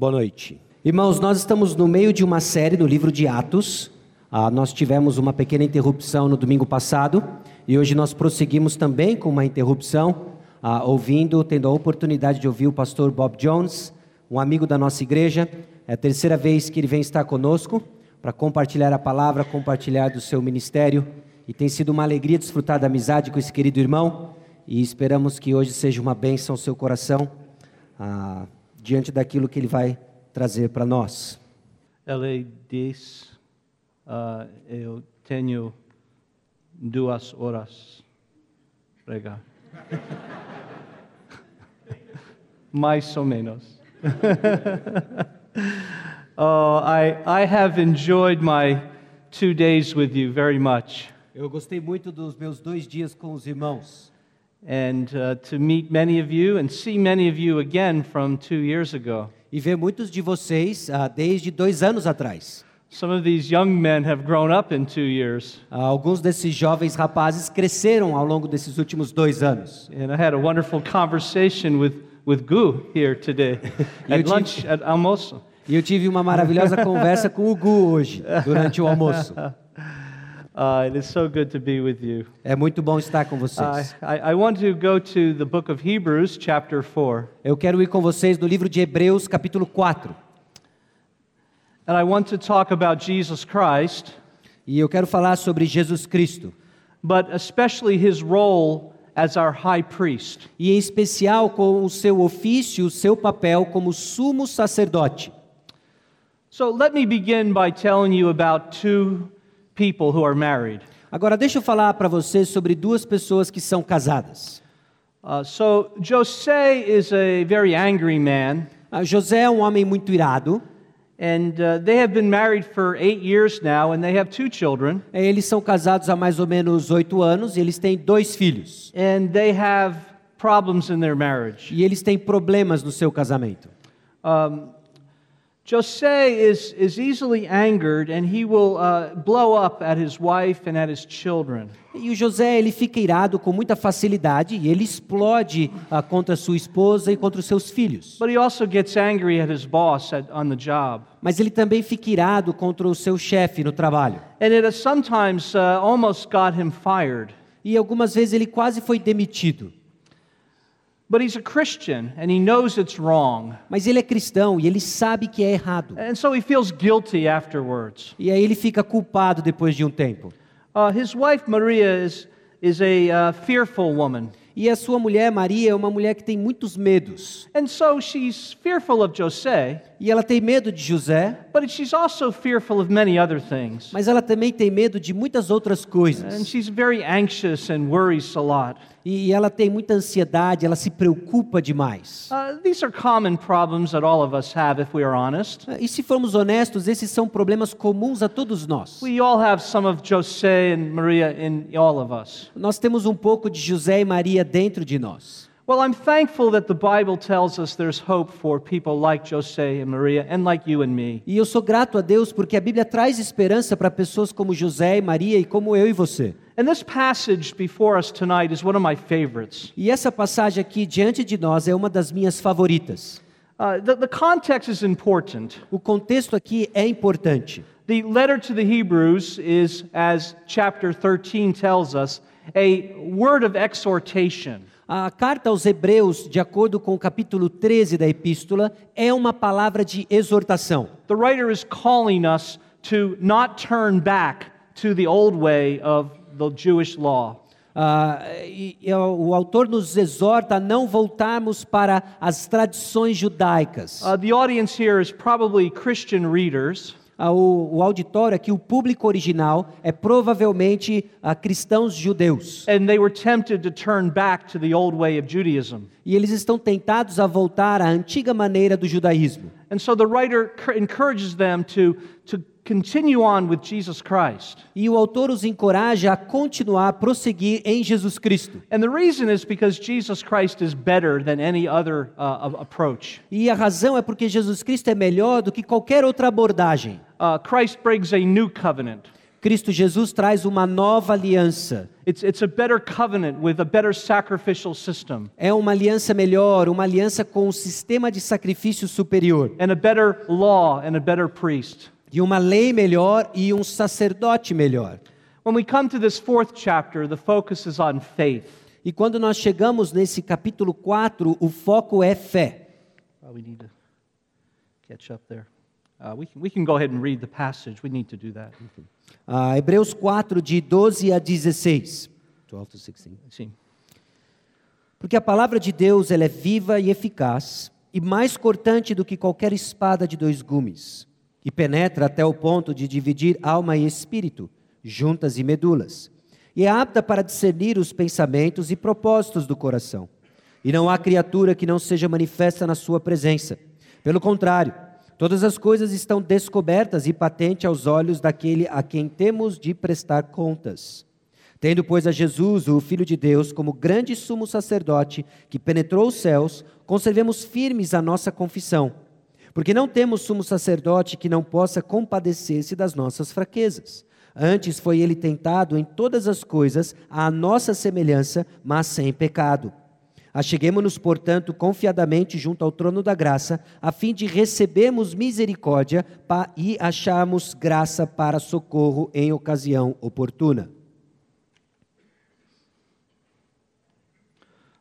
Boa noite. Irmãos, nós estamos no meio de uma série no livro de Atos. Ah, nós tivemos uma pequena interrupção no domingo passado e hoje nós prosseguimos também com uma interrupção, ah, ouvindo, tendo a oportunidade de ouvir o pastor Bob Jones, um amigo da nossa igreja. É a terceira vez que ele vem estar conosco para compartilhar a palavra, compartilhar do seu ministério. E tem sido uma alegria desfrutar da amizade com esse querido irmão. E esperamos que hoje seja uma bênção ao seu coração, ah, diante daquilo que ele vai trazer para nós. Ele diz: ah, Eu tenho duas horas pregar. Mais ou menos. oh, I, I have enjoyed my two days with you very much. Eu gostei muito dos meus dois dias com os irmãos. And uh, to meet many of you and see many of you again from two years ago. E ver muitos de vocês ah, desde dois anos atrás. Some of these young men have grown up in two years, Ah, alguns desses jovens rapazes cresceram ao longo desses últimos dois anos. and I had a wonderful conversation with, with Gu here today at lunch at almoço. E eu tive uma maravilhosa conversa com o Gu hoje, durante o almoço. Uh, it is so good to be with you. É muito bom estar com vocês. I, I want to go to the book of Hebrews, chapter 4, Eu quero ir com vocês no livro de Hebreus, capítulo 4. and I want to talk about Jesus Christ, E eu quero falar sobre Jesus Cristo. but especially his role as our high priest. E em especial com o seu ofício, o seu papel como sumo sacerdote. So let me begin by telling you about two people who are married. Agora, deixa eu falar para vocês sobre duas pessoas que são casadas. Uh, so Jose is a very angry man, Ah, José é um homem muito irado. and uh, they have been married for eight years now, and they have two children, Eh, Eles são casados há mais ou menos oito anos e eles têm dois filhos. and they have problems in their marriage. E eles têm problemas no seu casamento. Um, Jose is, is easily angered, and he will uh, blow up at his wife and at his children. E o José ele fica irado com muita facilidade e ele explode ah, contra sua esposa e contra os seus filhos. But he also gets angry at his boss at, on the job. Mas ele também fica irado contra o seu chefe no trabalho. And it has sometimes uh, almost got him fired. E algumas vezes ele quase foi demitido. But he's a Christian and he knows it's wrong. Mas ele é cristão e ele sabe que é errado. And so he feels guilty afterwards. E aí ele fica culpado depois de um tempo. Uh, his wife, Maria, is, is a uh, fearful woman. E a sua mulher, Maria, é uma mulher que tem muitos medos. And so she's fearful of Jose, E ela tem medo de José, but she's also fearful of many other things. mas ela também tem medo de muitas outras And coisas. she's very anxious and worries a lot. E ela tem muita ansiedade, ela se preocupa demais. Uh, these are common problems that all of us have, if we are honest. E se formos honestos, esses são problemas comuns a todos nós. We all have some of Jose and Maria in all of us. Nós temos um pouco de José e Maria dentro de nós. Well, I'm thankful that the Bible tells us there's hope for people like Jose and Maria and like you and me. E eu sou grato a Deus porque a Bíblia traz esperança para pessoas como José e Maria e como eu e você. And this passage before us tonight is one of my favorites. E essa passagem aqui diante de nós é uma das minhas favoritas. Uh, the, the context is important. O contexto aqui é importante. The letter to the Hebrews is, as chapter 13 tells us, a word of exhortation. A carta aos Hebreus, de acordo com o capítulo 13 da epístola, é uma palavra de exortação. The writer is calling us to not turn back to the old way of the Jewish law. Ah, e, e o o autor nos exorta a não voltarmos para as tradições judaicas. Uh, the audience here is probably Christian readers. O, auditório aqui, o público original, é provavelmente ah, cristãos judeus. And they were tempted to turn back to the old way of Judaism. E eles estão tentados a voltar à antiga maneira do judaísmo. And so the writer encourages them to, to continue on with Jesus Christ. E o autor os encoraja a continuar, a prosseguir em Jesus Cristo. And the reason is because Jesus Christ is better than any other uh, approach. E a razão é porque Jesus Cristo é melhor do que qualquer outra abordagem. Uh, Christ brings a new covenant. Cristo Jesus traz uma nova aliança. It's, it's a better covenant with a better sacrificial system É uma aliança melhor, uma aliança com um sistema de sacrifício superior. and a better law and a better priest. E uma lei melhor e um sacerdote melhor. When we come to this fourth chapter, the focus is on faith. E quando nós chegamos nesse capítulo 4, o foco é fé. Uh, we need to catch up there. Uh, we, can, we can go ahead and read the passage. We need to do that. Ah, Hebreus 4, de 12 a 16. 12 to 16. Sim. Porque a palavra de Deus ela é viva e eficaz, e mais cortante do que qualquer espada de dois gumes, e penetra até o ponto de dividir alma e espírito, juntas e medulas, e é apta para discernir os pensamentos e propósitos do coração. E não há criatura que não seja manifesta na sua presença. Pelo contrário, todas as coisas estão descobertas e patentes aos olhos daquele a quem temos de prestar contas. Tendo, pois, a Jesus, o Filho de Deus, como grande sumo sacerdote que penetrou os céus, conservemos firmes a nossa confissão. Porque não temos sumo sacerdote que não possa compadecer-se das nossas fraquezas. Antes foi ele tentado em todas as coisas à nossa semelhança, mas sem pecado. Acheguemo-nos, portanto, confiadamente junto ao trono da graça, a fim de recebermos misericórdia e acharmos graça para socorro em ocasião oportuna.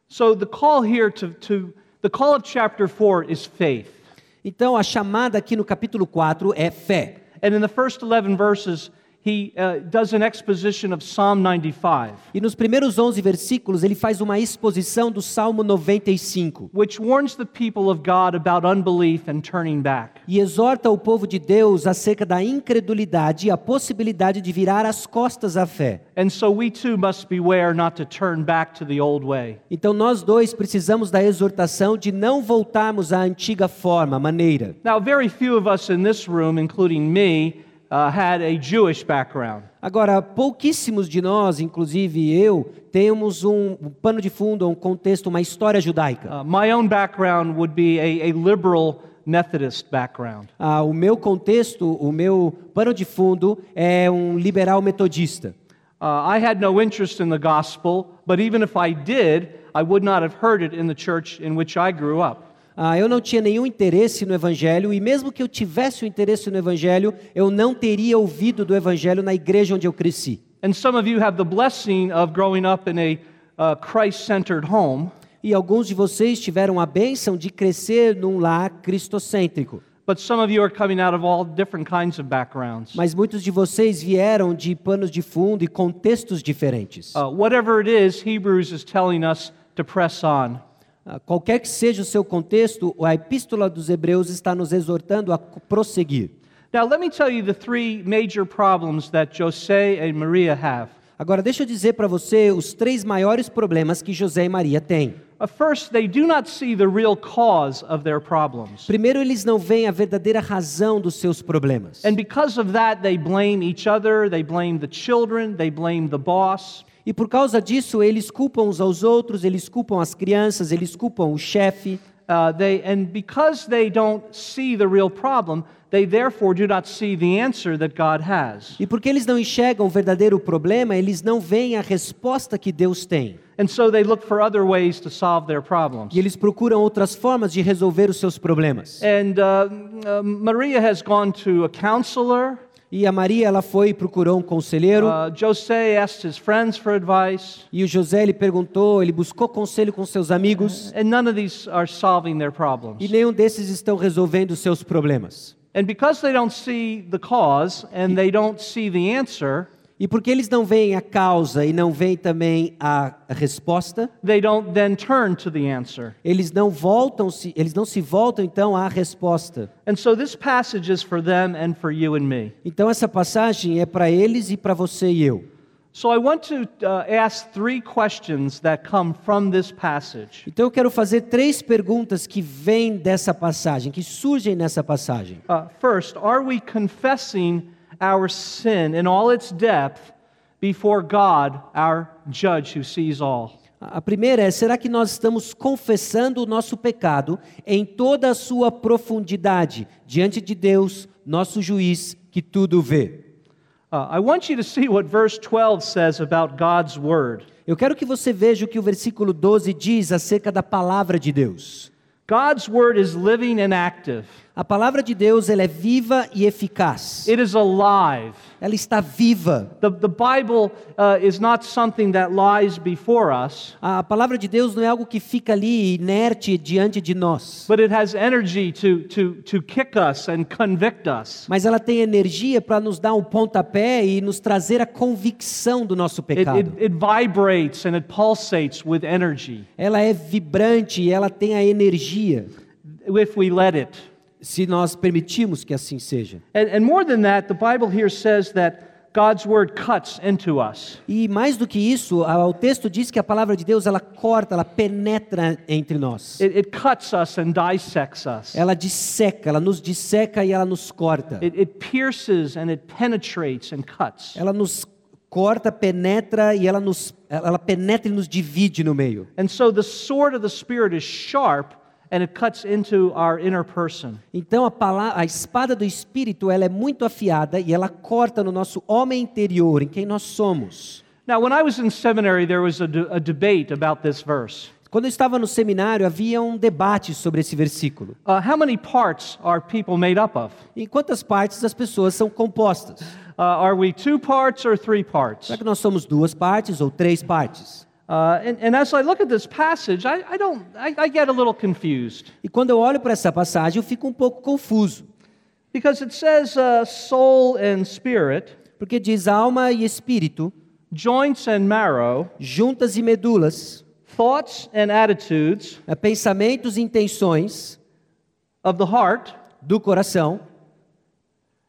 So the call here to, to the call of chapter 4 is faith. Então, a chamada aqui no capítulo 4 é fé. And in the first 11 verses, he uh, does an exposition of Psalm 95, E nos primeiros 11 versículos, ele faz uma exposição do Salmo 95 which warns the people of God about unbelief and turning back. e exorta o povo de Deus acerca da incredulidade e a possibilidade de virar as costas à fé. And so we too must beware not to turn back to the old way. Então, nós dois precisamos da exortação de não voltarmos à antiga forma, maneira. Now, very few of us in this room, including me, uh, had a Jewish background. Agora, pouquíssimos de nós, inclusive eu, temos um pano de fundo, um contexto, uma história judaica. Uh, my own background would be a, a liberal Methodist background. Ah, o meu contexto, o meu pano de fundo é um liberal metodista. Uh, I had no interest in the gospel, but even if I did, I would not have heard it in the church in which I grew up. Ah, eu não tinha nenhum interesse no Evangelho, e mesmo que eu tivesse o interesse no Evangelho, eu não teria ouvido do Evangelho na igreja onde eu cresci. And some of you have the blessing of growing up in a uh, Christ centered home, E alguns de vocês tiveram a bênção de crescer num lar cristocêntrico. but some of you are coming out of all different kinds of backgrounds. Mas muitos de vocês vieram de panos de fundo e contextos diferentes. Uh, whatever it is, Hebrews is telling us to press on. Ah, Qualquer que seja o seu contexto, a Epístola dos Hebreus está nos exortando a prosseguir. Now, let me tell you the three major problems that Jose and Maria have. Agora, deixa eu dizer para você os três maiores problemas que José e Maria têm. Uh, first, they do not see the real cause of their problems. Primeiro, eles não veem a verdadeira razão dos seus problemas. And because of that, they blame each other, they blame the children, they blame the boss. E por causa disso, eles culpam uns aos outros, eles culpam as crianças, eles culpam o chefe. Uh, they, and because they don't see the real problem, they therefore do not see the answer that God has. E porque eles não enxergam o verdadeiro problema, eles não veem a resposta que Deus tem. And so they look for other ways to solve their problems. E eles procuram outras formas de resolver os seus problemas. And uh, uh, Maria has gone to a counselor. E a Maria, ela foi e procurou um conselheiro. Uh, Jose asked his friends for advice. E o José, ele perguntou, ele buscou conselho com seus amigos. And none of these are solving their problems. E nenhum desses estão resolvendo seus problemas. And because they don't see the cause and they don't see the answer, E porque eles não veem a causa e não veem também a resposta, they don't then turn to the answer. eles não voltam, se eles não se voltam então à resposta. And so this passage is for them and for you and me. Então essa passagem é para eles e para você e eu. Então eu quero fazer três perguntas que vêm dessa passagem, que surgem nessa passagem. Uh, first, are we confessing our sin in all its depth before God, our judge who sees all? A primeira é: será que nós estamos confessando o nosso pecado em toda a sua profundidade diante de Deus, nosso juiz que tudo vê? I want you to see what verse 12 says about God's word. Eu quero que você veja o que o versículo 12 diz acerca da palavra de Deus. God's word is living and active. A palavra de Deus ela é viva e eficaz. It is alive. Ela está viva. The, the Bible uh, is not something that lies before us, A palavra de Deus não é algo que fica ali inerte diante de nós, but it has energy to, to, to kick us and convict us. mas ela tem energia para nos dar um pontapé e nos trazer a convicção do nosso It, pecado. it, it vibrates and it pulsates with energy Ela é vibrante e ela tem a energia, if we let it. Se nós permitirmos que assim seja. And, and more than that, the Bible here says that God's word cuts into us. E mais do que isso, o texto diz que a palavra de Deus ela corta, ela penetra entre nós. It, it cuts us and dissects us. Ela disseca, ela nos disseca e ela nos corta. It, it pierces and it penetrates and cuts. Ela nos corta, penetra e ela nos ela penetra e nos divide no meio. And so the sword of the Spirit is sharp and it cuts into our inner person. Então a palavra, a espada do espírito, ela é muito afiada e ela corta no nosso homem interior, em quem nós somos. Now, when I was in seminary, there was a, a debate about this verse. Quando eu estava no seminário, havia um debate sobre esse versículo. Uh, how many parts are people made up of? Em quantas partes as pessoas são compostas? Uh, are we two parts or three parts? Será que nós somos duas partes ou três partes? Uh, and, and as I look at this passage, I, I don't, I, I get a little confused E quando eu olho para essa passagem, eu fico um pouco confuso, because it says uh, soul and spirit, porque diz alma e espírito, joints and marrow, juntas e medulas, thoughts and attitudes eh, pensamentos e intenções of the heart. do coração,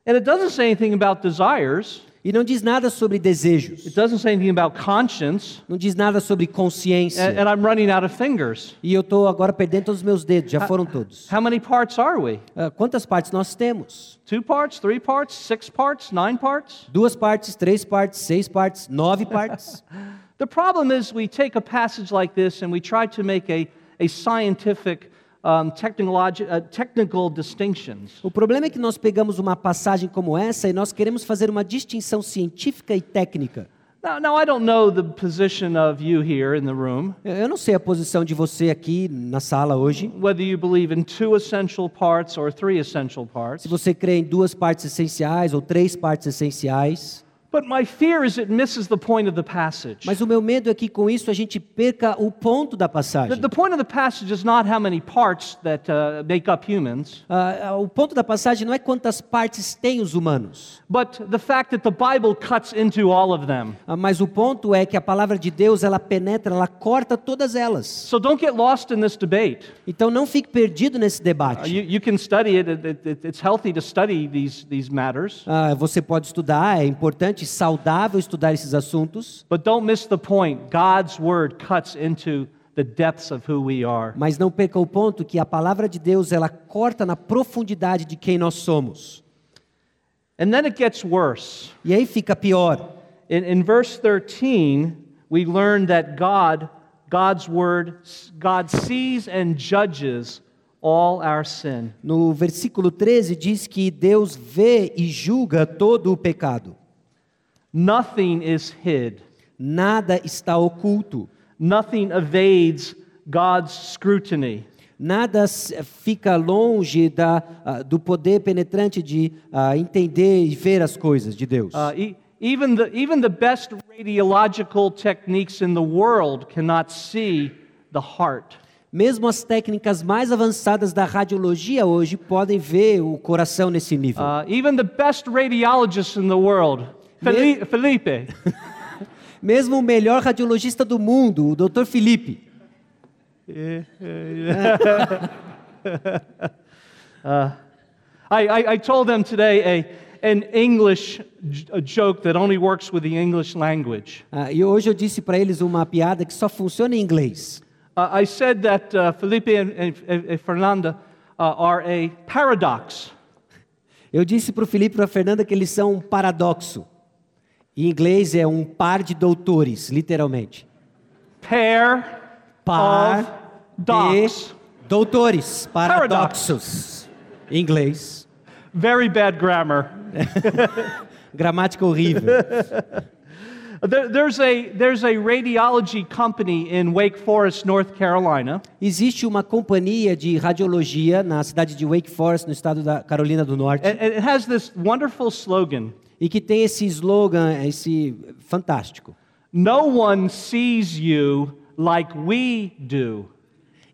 And it doesn't say anything about desires. E não diz nada sobre desejos, It doesn't say anything about conscience. não diz nada sobre consciência. And, and I'm running out of fingers. E eu estou agora perdendo todos os meus dedos, já foram todos. How many parts are we? Ah, quantas partes nós temos? Two parts, three parts, six parts, nine parts? Duas partes, três partes, seis partes, nove partes. The problem is we take a passage like this and we try to make a, a scientific, um, uh, technical distinctions. O problema é que nós pegamos uma passagem como essa e nós queremos fazer uma distinção científica e técnica. Now, now, I don't know the position of you here in the room, Eu eu não sei a posição de você aqui na sala hoje. whether you believe in two essential parts or three essential parts. Se você crê em duas partes essenciais ou três partes essenciais. But my fear is it misses the point of the passage. Mas o meu medo é que com isso a gente perca o ponto da The, passagem. the point of the passage is not how many parts that uh, make up humans, Ah, ah, o ponto da passagem não é quantas partes têm os humanos, but the fact that the Bible cuts into all of them. Ah, mas o ponto é que a palavra de Deus ela penetra, ela corta todas elas. So don't get lost in this debate. Então não fique perdido nesse Uh, debate. you, you can study it. It, it, it- It's healthy to study these, these matters, Ah, você pode estudar, é importante, saudável estudar esses assuntos, but don't miss the point. God's word cuts into the depths of who we are. mas não perca o ponto que a palavra de Deus ela corta na profundidade de quem nós somos. And then it gets worse. E aí fica pior. In, in verse 13, we learn that God, God's word, God sees and judges all our sin. No versículo 13 diz que Deus vê e julga todo o pecado. Nothing is hid. Nada está oculto. Nothing evades God's scrutiny. Nada s- fica longe da, ah, do poder penetrante de ah, entender e ver as coisas de Deus. Uh, e- even, the, even the best radiological techniques in the world cannot see the heart. Mesmo as técnicas mais avançadas da radiologia hoje podem ver o coração nesse nível. Uh, even the best radiologists in the world, Feli- Felipe, Mesmo o melhor radiologista do mundo, o Dr. Felipe, I, I, I told them today a, an English a joke that only works with the English language. ah, e hoje eu disse para eles uma piada que só funciona em inglês. Uh, I said that uh, Felipe and, and, and Fernanda uh, are a paradox. Eu disse para o Felipe e para a Fernanda que eles são um paradoxo. Em inglês é um par de doutores, literalmente. Pair Par of docs. de doutores, paradoxos. Em inglês. Very bad grammar. Gramática horrível. There- there's, a, there's a radiology company in Wake Forest, North Carolina, Existe uma companhia de radiologia na cidade de Wake Forest, no estado da Carolina do Norte, it has this wonderful slogan e que tem esse slogan, esse fantástico, No one sees you like we do.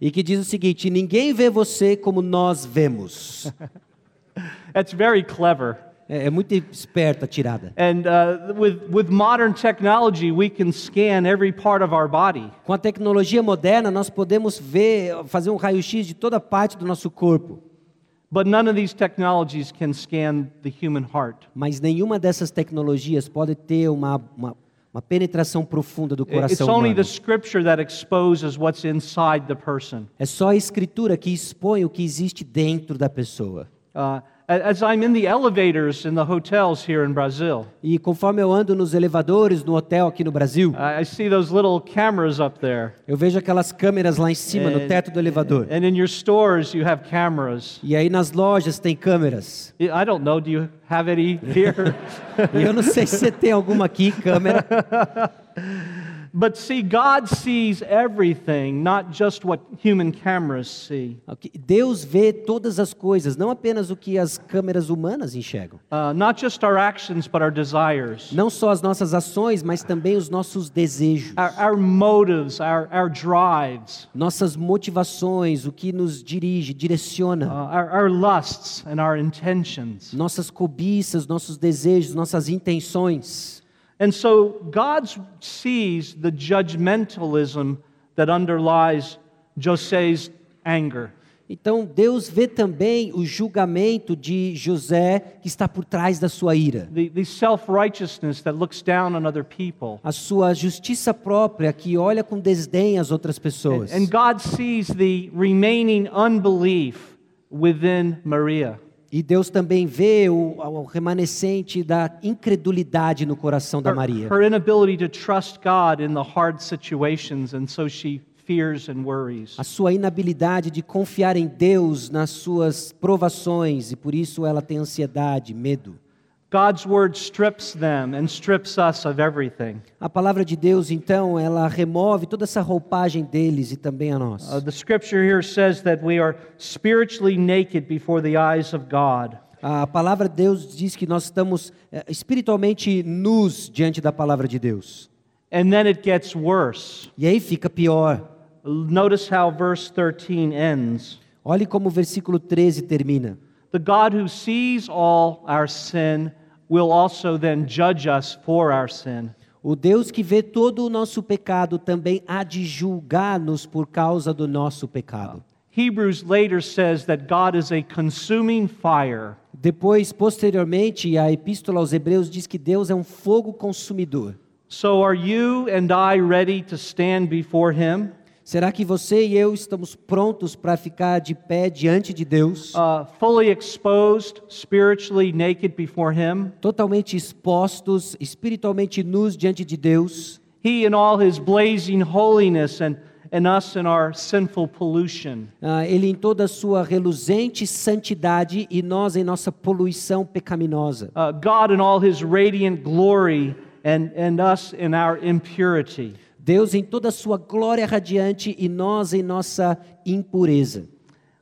e que diz o seguinte: ninguém vê você como nós vemos. That's very clever. É, é muito esperta a tirada. And uh, with, with modern technology, we can scan every part of our body. Com a tecnologia moderna, nós podemos ver, fazer um raio-x de toda parte do nosso corpo. But none of these technologies can scan the human heart. Mas nenhuma dessas tecnologias pode ter uma, uma, uma penetração profunda do It's coração only humano. the scripture that exposes what's inside the person. É só a escritura que expõe o que existe dentro da pessoa. Uh, as I'm in the elevators in the hotels here in Brazil, E conforme eu ando nos elevadores no hotel aqui no Brasil, I see those little cameras up there. eu vejo aquelas câmeras lá em cima, no And- teto do elevador. And in your stores, you have cameras. E aí nas lojas tem câmeras. I don't know, do you have any here? Eu não sei se você tem alguma aqui, câmera. but see, God sees everything, not just what human cameras see. Ok, Deus vê todas as coisas, não apenas o que as câmeras humanas enxergam. Uh, not just our actions, but our desires, Não só as nossas ações, mas também os nossos desejos, our, our motives, our, our drives, nossas motivações, o que nos dirige, uh, direciona, our, our lusts, and our intentions. nossas cobiças, nossos desejos, nossas intenções. And so God sees the judgmentalism that underlies Jose's anger. Então Deus vê também o julgamento de José que está por trás da sua ira, The, the self righteousness that looks down on other people. a sua justiça própria que olha com desdém as outras pessoas. And God sees the remaining unbelief within Maria. E Deus também vê o, o remanescente da incredulidade no coração da Maria. her inability to trust God in the hard situations, and so she fears and worries. A sua inabilidade de confiar em Deus nas suas provações e por isso ela tem ansiedade, medo. God's word strips them and strips us of everything. A palavra de Deus, então, ela remove toda essa roupagem deles e também a nós. Uh, the scripture here says that we are spiritually naked before the eyes of God. A palavra de Deus diz que nós estamos eh, espiritualmente nus diante da palavra de Deus. And then it gets worse. E aí fica pior. Notice how verse 13 ends. Olhe como o versículo 13 termina. The God who sees all our sin will also then judge us for our sin. O Deus que vê todo o nosso pecado também há de julgar-nos por causa do nosso pecado. Hebrews later says that God is a consuming fire. Depois, posteriormente, a epístola aos Hebreus diz que Deus é um fogo consumidor. So are you and I ready to stand before him? Será que você e eu estamos prontos para ficar de pé diante de Deus, Uh, fully exposed, spiritually naked before him? totalmente expostos, espiritualmente nus diante de Deus? He in all his blazing holiness and, and us in our sinful pollution. Ah, ele em toda a sua reluzente santidade e nós em nossa poluição pecaminosa. Uh, God in all his radiant glory and, and us in our impurity. Deus em toda a sua glória radiante e nós em nossa impureza.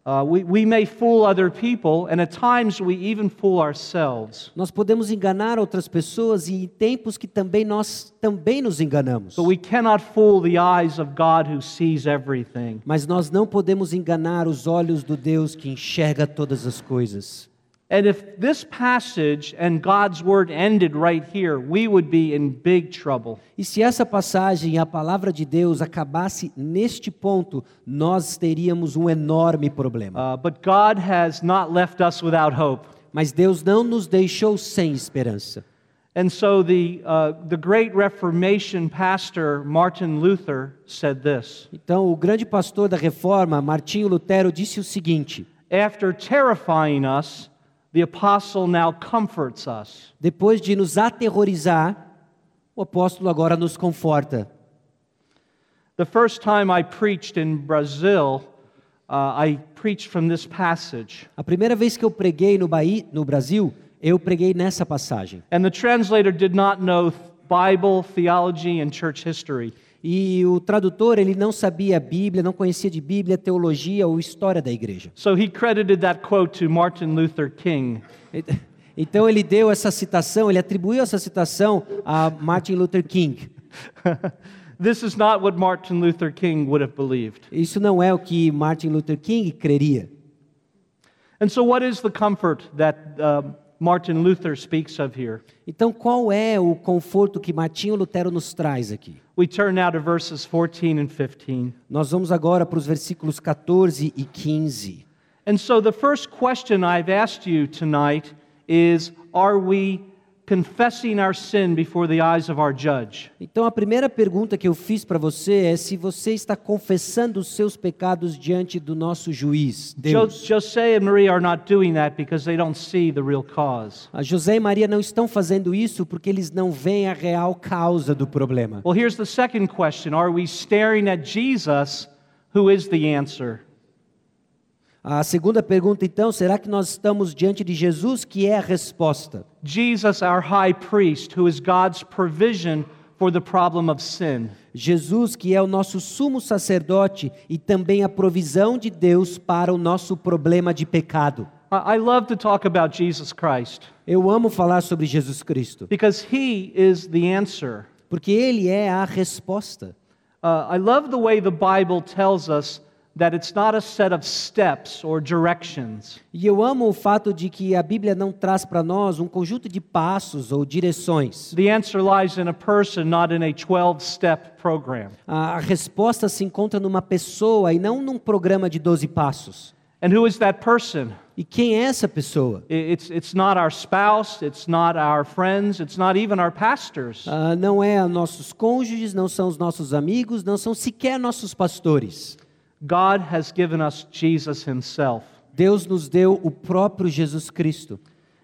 Uh, we, we may fool other people, and at times we even fool ourselves. Nós podemos enganar outras pessoas e em tempos que também nós também nos enganamos. But we cannot fool the eyes of God who sees everything. Mas nós não podemos enganar os olhos do Deus que enxerga todas as coisas. And if this passage and God's word ended right here, we would be in big trouble. E se essa passagem, a palavra de Deus, acabasse neste ponto, nós teríamos um enorme problema. Uh, but God has not left us without hope. Mas Deus não nos deixou sem esperança. And so the, uh, the great Reformation pastor Martin Luther said this Então, o grande pastor da reforma, Martinho Lutero, disse o seguinte: After terrifying us, the apostle now comforts us. depois de nos aterrorizar, o apóstolo agora nos conforta. The first time I preached in Brazil, uh, I preached from this passage. A primeira vez que eu preguei no, Bahia, no Brasil, Eu preguei nessa passagem. And the translator did not know Bible, theology, and church history. E o tradutor, ele não sabia a Bíblia, não conhecia de Bíblia, teologia ou história da igreja. So he credited that quote to Martin Luther King. Então ele deu essa citação, ele atribuiu essa citação a Martin Luther King. This is not what Martin Luther King would have believed. Isso não é o que Martin Luther King creria. And so, what is the comfort that uh, Martin Luther speaks of here? Então qual é o conforto que Martinho Lutero nos traz aqui? We turn now to verses 14 and 15. Nós vamos agora para os versículos 14 e 15. And so, the first question I've asked you tonight is Are we confessing our sin before the eyes of our judge? Então a primeira pergunta que eu fiz para você é se você está confessando os seus pecados diante do nosso juiz, Deus. Jose and Marie are not doing that because they don't see the real cause. A José e Maria não estão fazendo isso porque eles não veem a real causa do problema. Well, here's the second question Are we staring at Jesus, who is the answer? A segunda pergunta então, será que nós estamos diante de Jesus que é a resposta? Jesus, our high priest, who is God's provision for the problem of sin. Jesus que é o nosso sumo sacerdote e também a provisão de Deus para o nosso problema de pecado. I love to talk about Jesus Christ Eu amo falar sobre Jesus Cristo, because he is the answer. porque ele é a resposta. Uh, I love the way the Bible tells us that it's not a set of steps or directions. E eu amo o fato de que a Bíblia não traz para nós um conjunto de passos ou direções. The answer lies in a person, not in a 12 step program. A resposta se encontra numa pessoa e não num programa de 12 passos. And who is that person? E quem é essa pessoa? It's, it's not our spouse, it's not our friends, it's not even our pastors. Ah, não é nossos cônjuges, não são os nossos amigos, não são sequer nossos pastores. God has given us Jesus himself. Deus nos deu o próprio Jesus Cristo.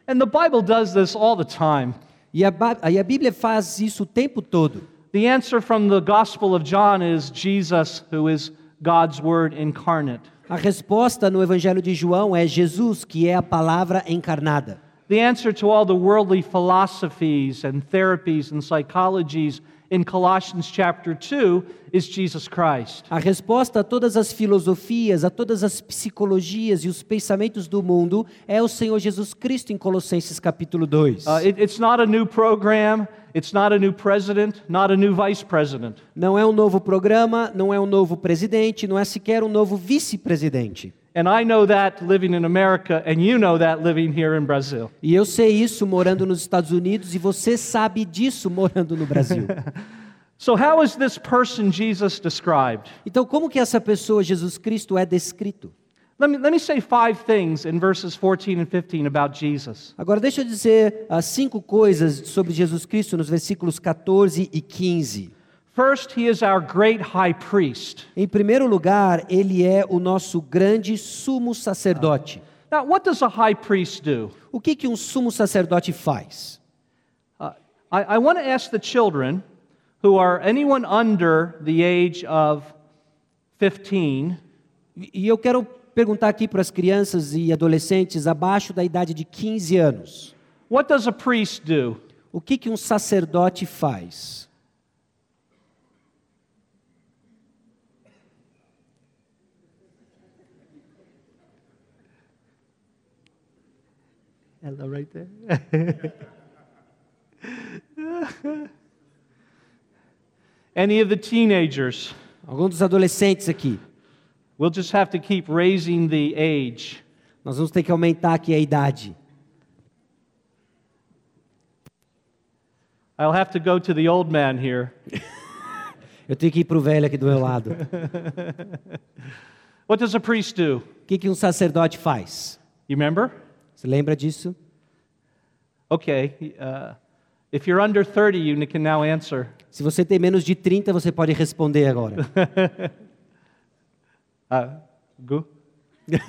And the Bible does this all the time. E a, e a Bíblia faz isso o tempo todo. The answer from the Gospel of John is Jesus, who is God's Word incarnate. A resposta no Evangelho de João é Jesus, que é a palavra encarnada. The answer to all the worldly philosophies and therapies and psychologies in Colossians chapter 2 is Jesus Christ. A resposta a todas as filosofias, a todas as psicologias e os pensamentos do mundo é o Senhor Jesus Cristo em Colossenses capítulo 2. Uh, it- it's not a new program, it's not a new president, not a new vice president. Não é um novo programa, não é um novo presidente, não é sequer um novo vice-presidente. And I know that living in America, and you know that living here in Brazil. E eu sei isso morando nos Estados Unidos e você sabe disso morando no Brasil. So, how is this person Jesus described? Então, como que essa pessoa, Jesus Cristo, é descrito? Let me, let me say five things in verses 14 and 15 about Jesus. Agora, deixa eu dizer as cinco coisas sobre Jesus Cristo nos versículos 14 e 15. First, he is our great high priest. Em primeiro lugar, ele é o nosso grande sumo sacerdote. Now, what does a high priest do? O que, que um sumo sacerdote faz? Uh, I, I want to ask the children who are anyone under the age of 15 E e eu quero perguntar aqui para as crianças e adolescentes abaixo da idade de 15 anos: what does a priest do? o que, que um sacerdote faz? Hello, right there. Any of the teenagers? Alguns dos adolescentes aqui. We'll just have to keep raising the age. Nós vamos ter que aumentar aqui a idade. I'll have to go to the old man here. Eu tenho que ir para o velho aqui do meu lado. What does a priest do? O que, que um sacerdote faz? You remember? Você lembra disso? Okay. Uh, if you're under 30, you can now answer. Se você tem menos de 30, você pode responder agora. Uh, go.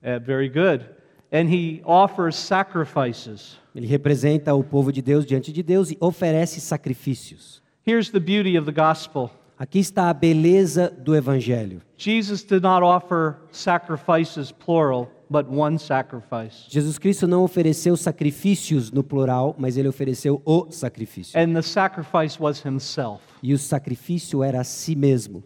Uh, very good. And he offers sacrifices. Ele representa o povo de Deus diante de Deus e oferece sacrifícios. Here's the beauty of the gospel Aqui está a beleza do evangelho. Jesus did not offer sacrifices, plural, but one sacrifice. Jesus Cristo não ofereceu sacrifícios no plural, mas ele ofereceu o sacrifício. And the sacrifice was himself. E o sacrifício era a si mesmo.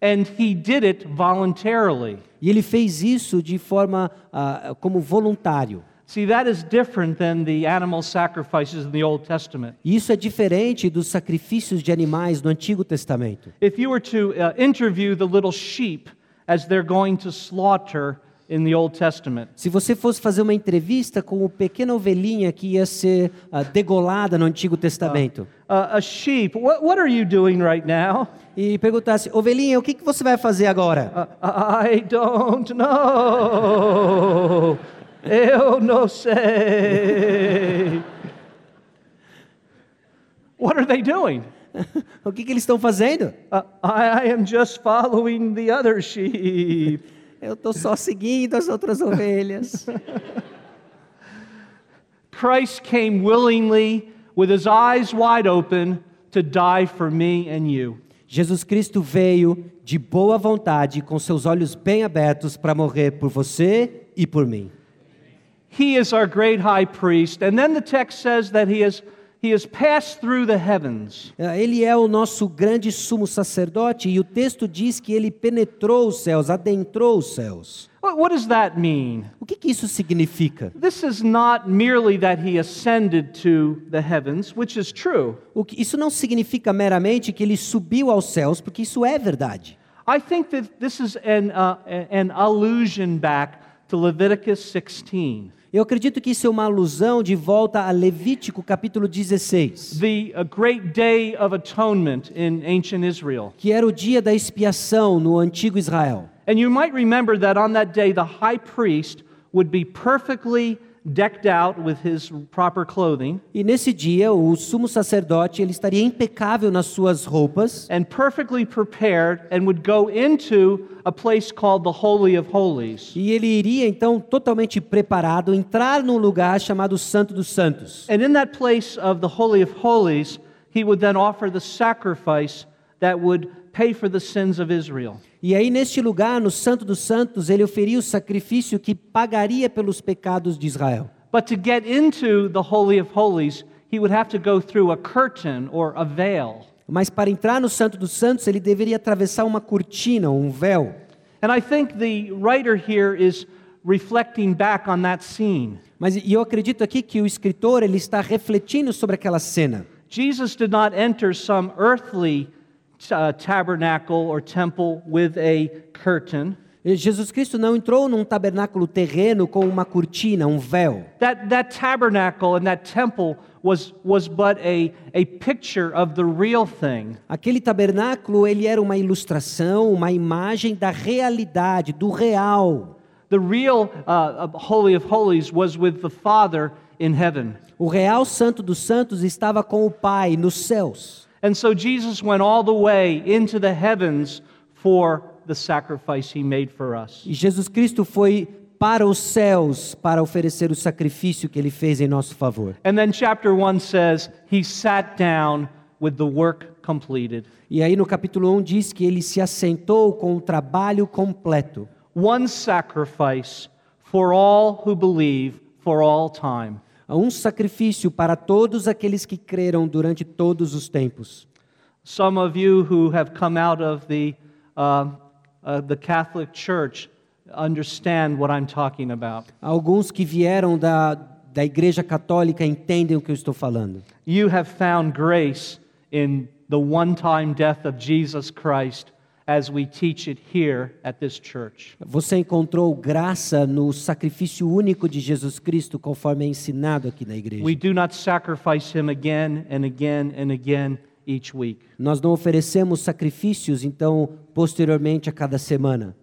And he did it voluntarily. E ele fez isso de forma ah, como voluntário. See, that is different than the animal sacrifices in the Old Testament. Isso é diferente dos sacrifícios de animais no Antigo Testamento. If you were to uh, interview the little sheep as they're going to slaughter in the Old Testament, Se você fosse fazer uma entrevista com o pequena ovelhinha que ia ser ah, degolada no Antigo Testamento uh, a sheep, what, what are you doing right now? e perguntasse, ovelhinha, o que, que você vai fazer agora? Uh, I don't know. Eu não sei. What are they doing? o que, que eles estão fazendo? Uh, I, I am just following the other sheep. Eu estou só seguindo as outras ovelhas. Christ came willingly, with his eyes wide open, to die for me and you. Jesus Cristo veio de boa vontade, com seus olhos bem abertos, para morrer por você e por mim. He is our great high priest. And then the text says that he has, he has passed through the heavens. Ah, Ele é o nosso grande sumo sacerdote e o texto diz que ele penetrou os céus, adentrou os céus. What does that mean? O que, que isso significa? This is not merely that he ascended to the heavens, which is true. O que, isso não significa meramente que ele subiu aos céus, porque isso é verdade. I think that this is an, uh, an allusion back to Leviticus 16. Eu acredito que isso é uma alusão de volta a Levítico capítulo 16, The great day of atonement in ancient Israel. que era o dia da expiação no antigo Israel. And you might remember that on that day, the high priest would be perfectly decked out with his proper clothing E nesse dia, o sumo sacerdote ele estaria impecável nas suas roupas and perfectly prepared and would go into a place called the Holy of Holies. e ele iria então totalmente preparado entrar num lugar chamado Santo dos Santos. And in that place of the Holy of Holies, he would then offer the sacrifice that would pay for the sins of Israel. E aí neste lugar, no Santo dos Santos, ele oferia o sacrifício que pagaria pelos pecados de Israel. But to get into the Holy of Holies, he would have to go through a curtain or a veil. Mas para entrar no Santo dos Santos, ele deveria atravessar uma cortina, um véu. And I think the writer here is reflecting back on that scene. Mas e eu acredito aqui que o escritor ele está refletindo sobre aquela cena. Jesus did not enter some earthly tabernacle or temple with a curtain. Jesus Cristo não entrou num tabernáculo terreno com uma cortina, um véu. That, that tabernacle and that temple was, was but a, a picture of the real thing. Aquele tabernáculo ele era uma ilustração, uma imagem da realidade, do real. The real uh, Holy of Holies was with the Father in heaven. O real Santo dos Santos estava com o Pai nos céus. And so Jesus went all the way into the heavens for the sacrifice he made for us. E Jesus Cristo foi para os céus para oferecer o sacrifício que ele fez em nosso favor. And then chapter 1 says he sat down with the work completed. E aí no capítulo 1 diz que ele se assentou com o trabalho completo. One sacrifice for all who believe for all time. Há um sacrifício para todos aqueles que creram durante todos os tempos. Some of you who have come out of the, uh, uh, the Catholic Church understand what I'm talking about. Alguns que vieram da, da Igreja Católica entendem o que eu estou falando. You have found grace in the one time death of Jesus Christ as we teach it here at this church. Você encontrou graça no sacrifício único de Jesus Cristo, conforme é ensinado aqui na igreja. We do not sacrifice him again and again and again each week. Nós não oferecemos sacrifícios, então, posteriormente a cada semana.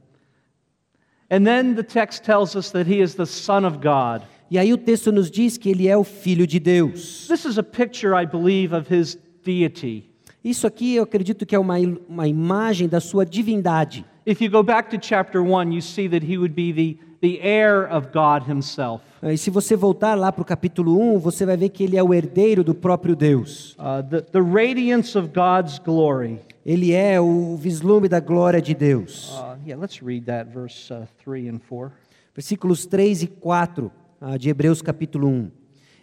And then the text tells us that he is the Son of God. E aí o texto nos diz que ele é o Filho de Deus. This is a picture, I believe, of his deity. Isso aqui eu acredito que é uma, uma imagem da sua divindade. If you go back to chapter 1, you see that he would be the, the heir of God himself. E se você voltar lá para o capítulo 1, você vai ver que ele é o herdeiro do próprio Deus. Uh, the, the radiance of God's glory. Ele é o vislumbre da glória de Deus. Uh, yeah, let's read that, verse uh, 3 and 4. Versículos 3 e 4 ah, de Hebreus capítulo 1.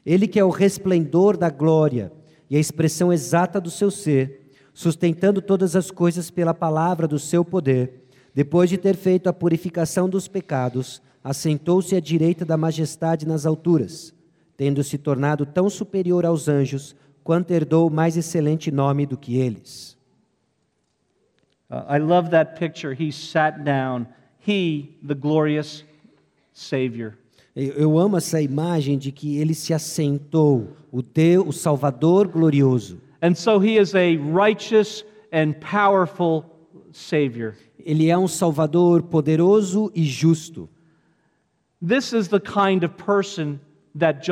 Ele que é o resplendor da glória e a expressão exata do seu ser, sustentando todas as coisas pela palavra do seu poder, depois de ter feito a purificação dos pecados, assentou-se à direita da majestade nas alturas, tendo se tornado tão superior aos anjos, quanto herdou mais excelente nome do que eles. Uh, I love that picture. He sat down, he, the glorious Savior. Eu eu amo essa imagem de que ele se assentou, o Deus, o Salvador glorioso. And so he is a righteous and powerful Savior. Ele é um Salvador poderoso e justo. This is the kind of person that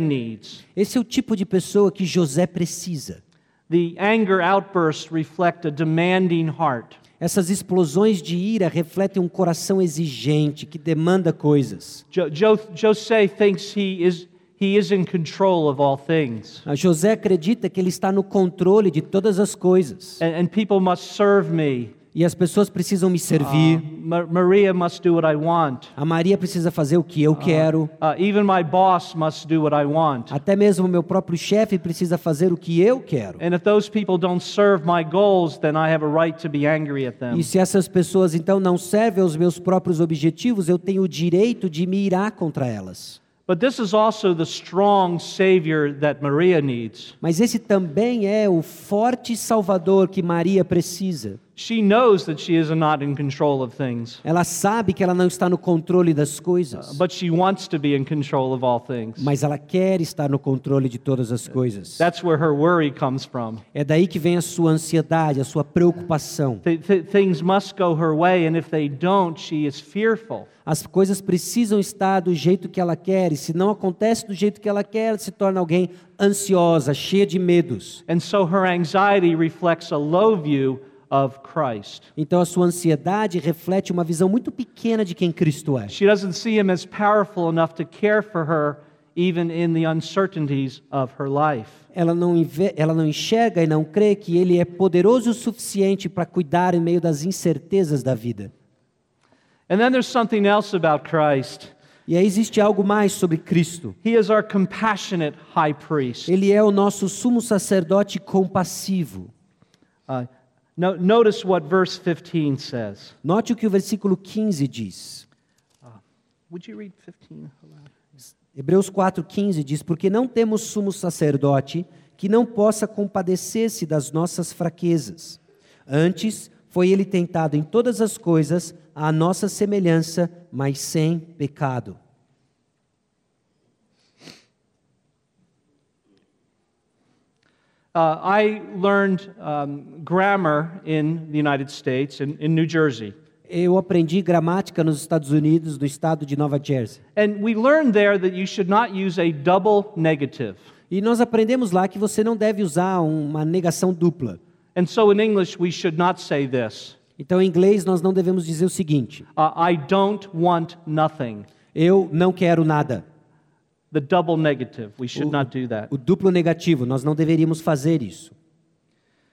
needs. Esse é o tipo de pessoa que José precisa. The anger outbursts reflect a demanding heart. Essas explosões de ira refletem um coração exigente que demanda coisas. Jo- Jo- Jose thinks he is, he is in control of all things. A José acredita que ele está no controle de todas as coisas. And, and people must serve me. E as pessoas precisam me servir. Ma- Maria must do what I want. A Maria precisa fazer o que eu quero. Uh, even my boss must do what I want. Até mesmo o meu próprio chefe precisa fazer o que eu quero. And if those people don't serve my goals, then I have a right to be angry at them. E se essas pessoas então não servem aos meus próprios objetivos, eu tenho o direito de me irar contra elas. Mas esse também é o forte Salvador que Maria precisa. She knows that she is not in control of things, Ela sabe que ela não está no controle das coisas, but she wants to be in control of all things. mas ela quer estar no controle de todas as coisas. That's where her worry comes from. É daí que vem a sua ansiedade, a sua preocupação. Th- th- things must go her way, and if they don't, she is fearful. As coisas precisam estar do jeito que ela quer, e se não acontece do jeito que ela quer, ela se torna alguém ansiosa, cheia de medos. And so her anxiety reflects a low view of Christ. Então a sua ansiedade reflete uma visão muito pequena de quem Cristo é. She doesn't see him as powerful enough to care for her, even in the uncertainties of her life. Ela não, ela não enxerga e não crê que ele é poderoso o suficiente para cuidar em meio das incertezas da vida. And then there's something else about Christ. E aí existe algo mais sobre Cristo. He is our compassionate high priest. Ele é o nosso sumo sacerdote compassivo. Uh, no, notice what verse 15 says. Note o que o versículo 15 diz. Would you read 15 aloud? Hebreus 4,15 diz: Porque não temos sumo sacerdote que não possa compadecer-se das nossas fraquezas. Antes, foi ele tentado em todas as coisas, à nossa semelhança, mas sem pecado. Uh, I learned um, grammar in the United States, in, in New Jersey. Eu aprendi gramática nos Estados Unidos, do estado de Nova Jersey. And we learned there that you should not use a double negative. E nós aprendemos lá que você não deve usar uma negação dupla. And so in English, we should not say this Então, em inglês, nós não devemos dizer o seguinte: uh, I don't want nothing. eu não quero nada. The double negative. We should not do that. O duplo negativo, nós não deveríamos fazer isso.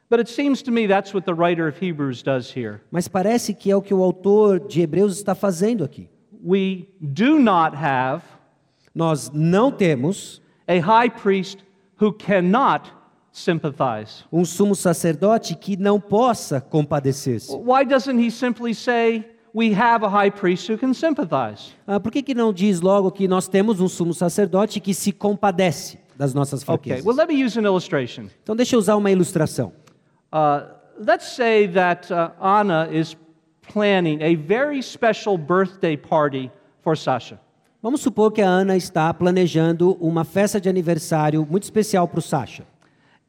But it seems to me that's what the writer of Hebrews does here. Mas parece que é o que o autor de Hebreus está fazendo aqui. We do not have Nós não temos a high priest who cannot sympathize. um sumo sacerdote que não possa compadecer-se. Why doesn't he simply say, We have a high priest who can sympathize? Ah, por que, que não diz logo que nós temos um sumo sacerdote que se compadece das nossas Okay, fraquezas? well, let me use an illustration. Então, deixa eu usar uma ilustração. Uh, let's say that uh, Anna is planning a very special birthday party for Sasha. Vamos supor que a Ana está planejando uma festa de aniversário muito especial para o Sasha.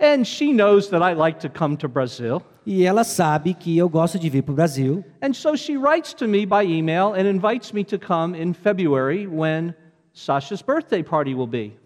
And she knows that I like to come to Brazil. E ela sabe que eu gosto de vir para o Brasil. And so she writes to me by email and invites me to come in February when Sasha's birthday party will be.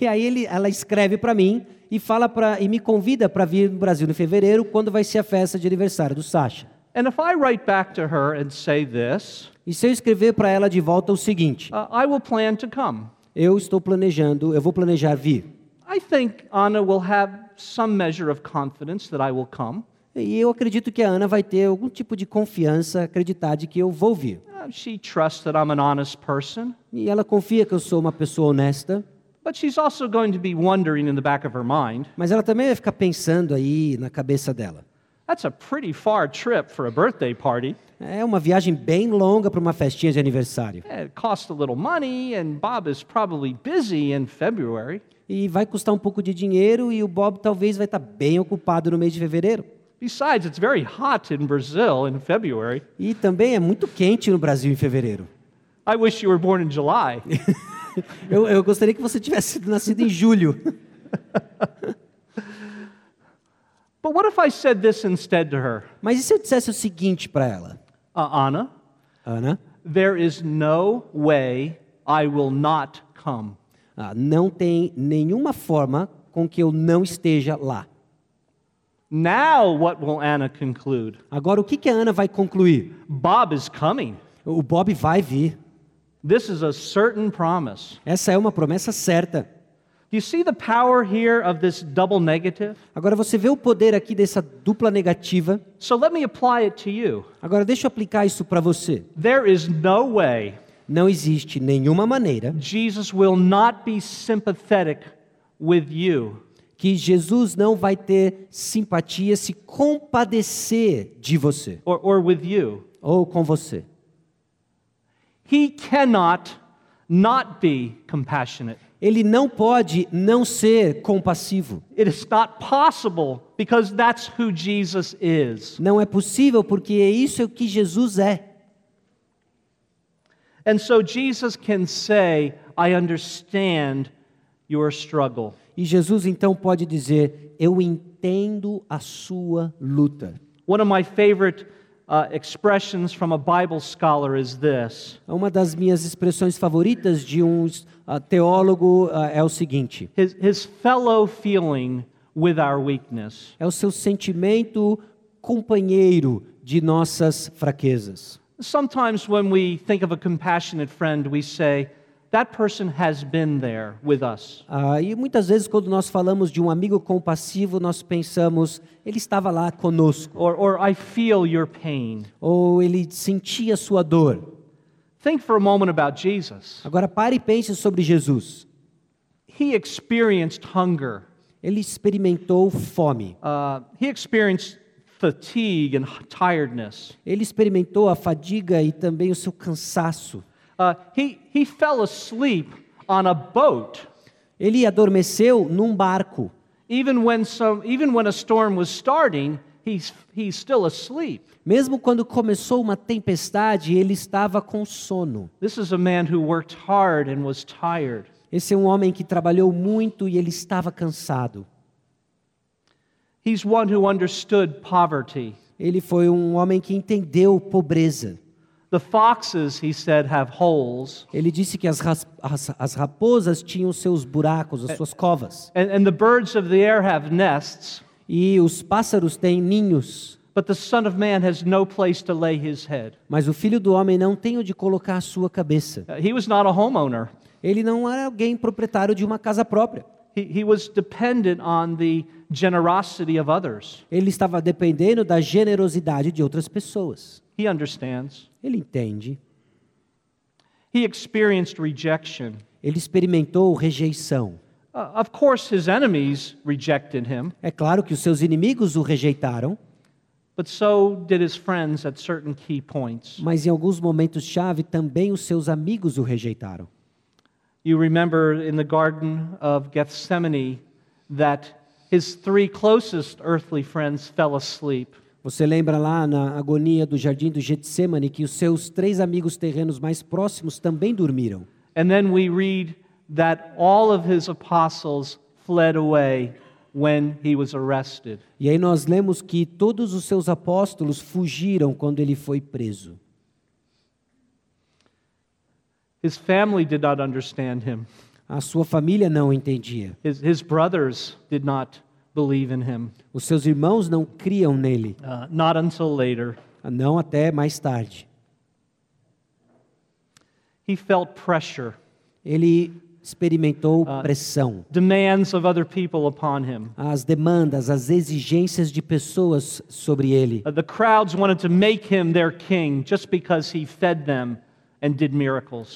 E aí ele, ela escreve para mim e fala para e me convida para vir no Brasil em fevereiro, quando vai ser a festa de aniversário do Sasha. And if I write back to her and say this, E se eu escrever para ela de volta o seguinte: uh, I will plan to come. Eu estou planejando, eu vou planejar vir. I think Anna will have some measure of confidence that I will come. E eu acredito que a Ana vai ter algum tipo de confiança, acreditar de que eu vou vir. Uh, she trusts that I'm an honest person, E ela confia que eu sou uma pessoa honesta, but she's also going to be wondering in the back of her mind, mas ela também vai ficar pensando aí na cabeça dela. that's a pretty far trip for a birthday party. É uma viagem bem longa para uma festinha de aniversário. It costs a little money, and Bob is probably busy in February. E vai custar um pouco de dinheiro e o Bob talvez vai estar bem ocupado no mês de fevereiro. Besides, it's very hot in Brazil in February. E também é muito quente no Brasil em fevereiro. I wish you were born in July. Eu, eu gostaria que você tivesse nascido em julho. but what if I said this instead to her? Mas e se eu dissesse o seguinte para ela? Uh, Anna, Ana, there is no way I will not come. Ah, não tem nenhuma forma com que eu não esteja lá. Now, what will Anna conclude? Agora, o que, que a Ana vai concluir? Bob is coming. O Bob vai vir. This is a certain promise. Essa é uma promessa certa. Do you see the power here of this double negative? Agora, você vê o poder aqui dessa dupla negativa. So let me apply it to you. Agora, deixa eu aplicar isso para você. There is no way Não existe nenhuma maneira Jesus will not be sympathetic with you. que Jesus não vai ter simpatia, se compadecer de você or, or with you. ou com você. He cannot not be compassionate. Ele não pode não ser compassivo. It is not possible because that's who Jesus is. Não é possível porque é isso o que Jesus é. And so Jesus can say, I understand your struggle. E Jesus então pode dizer: Eu entendo a sua luta. One of my favorite uh, expressions from a Bible scholar is this Uma das minhas expressões favoritas de um ah, teólogo ah, é o seguinte: his, his fellow feeling with our weakness. é o seu sentimento companheiro de nossas fraquezas. Sometimes when we think of a compassionate friend, we say, that person has been there with us. Ah, e muitas vezes, quando nós falamos de um amigo compassivo, nós pensamos, ele estava lá conosco, Or, or I feel your pain. ou ele sentia sua dor. Think for a moment about Jesus. Agora pare e pense sobre Jesus. He experienced hunger, Ele experimentou fome, uh, he experienced fatigue and tiredness. ele experimentou a fadiga e também o seu cansaço. Uh, he, he fell asleep on a boat, Ele adormeceu num barco. even when, some, even when a storm was starting, he's, he's still asleep. Mesmo quando começou uma tempestade, ele estava com sono. This is a man who worked hard and was tired. Esse é um homem que trabalhou muito e ele estava cansado. He's one who understood poverty. Ele foi um homem que entendeu pobreza. The foxes, he said, have holes, Ele disse que as, as- as raposas tinham seus buracos, as suas covas. and, and the birds of the air have nests, E os pássaros têm ninhos. but the Son of Man has no place to lay his head. Mas o filho do homem não tem onde colocar a sua cabeça. Uh, He was not a homeowner. Ele não era alguém proprietário de uma casa própria. He, he was dependent on the generosity of others. Ele estava dependendo da generosidade de outras pessoas. He understands. Ele entende. He experienced rejection. Ele experimentou rejeição. Uh, of course, his enemies rejected him, É claro que os seus inimigos o rejeitaram, but so did his friends at certain key points. mas em alguns momentos-chave também os seus amigos o rejeitaram. You remember in the Garden of Gethsemane that his three closest earthly friends fell asleep. Você lembra lá na agonia do jardim do Getsemane que os seus três amigos terrenos mais próximos também dormiram? And then we read that all of his apostles fled away when he was arrested. E aí nós lemos que todos os seus apóstolos fugiram quando ele foi preso. His family did not understand him. A sua família não entendia. His, his brothers did not believe in him. Os seus irmãos não criam nele, Uh, not until later. não até mais tarde. he felt pressure, Ele experimentou pressão. demands of other people upon him. As demandas, as exigências de pessoas sobre ele. Uh, the crowds wanted to make him their king just because he fed them.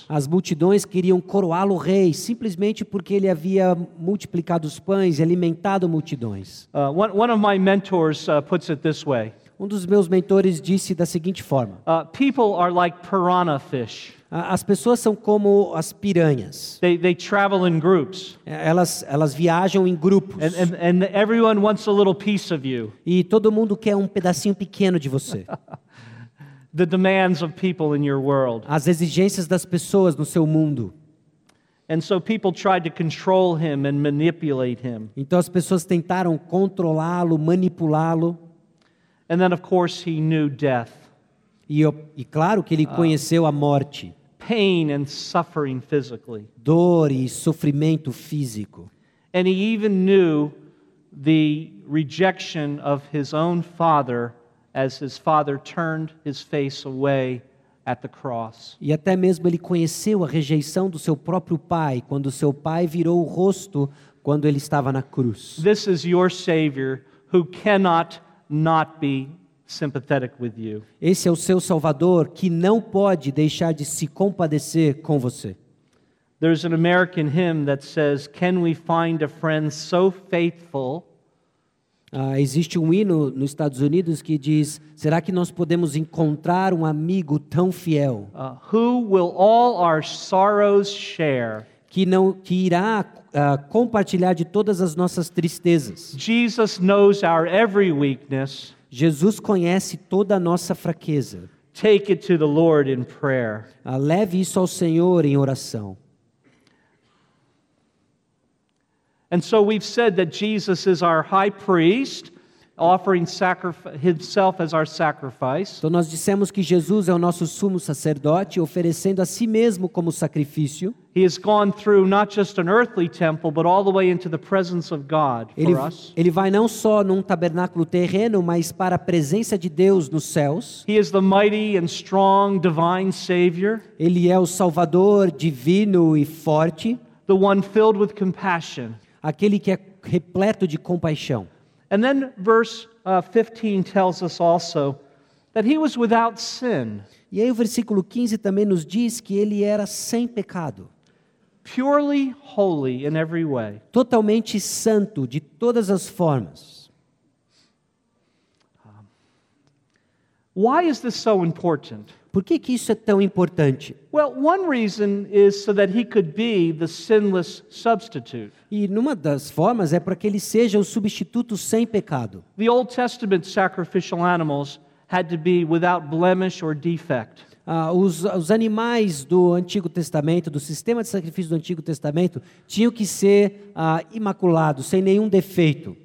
As multidões queriam coroá-lo rei simplesmente porque ele havia multiplicado os pães e alimentado multidões. Uh, one, one of my mentors uh, puts it this way Um dos meus mentores disse da seguinte forma: uh, People are like piranha fish, "A- As pessoas são como as piranhas. they, they travel in groups, Elas, elas viajam em grupos and, and, and everyone wants a little piece of you. e todo mundo quer um pedacinho pequeno de você. The demands of people in your world. As exigências das pessoas no seu mundo. And so people tried to control him and manipulate him. Então as pessoas tentaram controlá-lo, manipulá-lo. And then, of course, he knew death, E, e claro que ele ah. conheceu a morte, pain, and suffering physically. dor e sofrimento físico. And he even knew the rejection of his own father as his father turned his face away at the cross. E até mesmo ele conheceu a rejeição do seu próprio pai, quando seu pai virou o rosto quando ele estava na cruz. This is your Savior who cannot not be sympathetic with you. Esse é o seu Salvador que não pode deixar de se compadecer com você. There's an American hymn that says, Can we find a friend so faithful Ah, existe um hino nos Estados Unidos que diz: será que nós podemos encontrar um amigo tão fiel uh, who will all our sorrows share? que não que irá ah, compartilhar de todas as nossas tristezas? Jesus knows our every weakness. Jesus conhece toda a nossa fraqueza. Take it to the Lord in prayer. Ah, leve isso ao Senhor em oração. And so we've said that Jesus is our high priest, offering himself as our sacrifice. Então nós dissemos que Jesus é o nosso sumo sacerdote, oferecendo a si mesmo como sacrifício. He has gone through not just an earthly temple, but all the way into the presence of God Ele, for us. ele vai não só num tabernáculo terreno, mas para a presença de Deus nos céus. He is the mighty and strong divine Savior, Ele é o Salvador divino e forte, the one filled with compassion. Aquele que é repleto de compaixão. And then verse uh, 15 tells us also that he was without sin, E aí o versículo 15 também nos diz que ele era sem pecado, purely holy in every way. totalmente santo de todas as formas. Why is this so important? Por que, que isso é tão importante? Well, one reason is so that he could be the sinless substitute. E numa das formas é para que ele seja o substituto sem pecado. The Old Testament sacrificial animals had to be without blemish or defect. Ah, os, os animais do Antigo Testamento, do sistema de sacrifício do Antigo Testamento, tinham que ser ah, imaculados, sem nenhum defeito.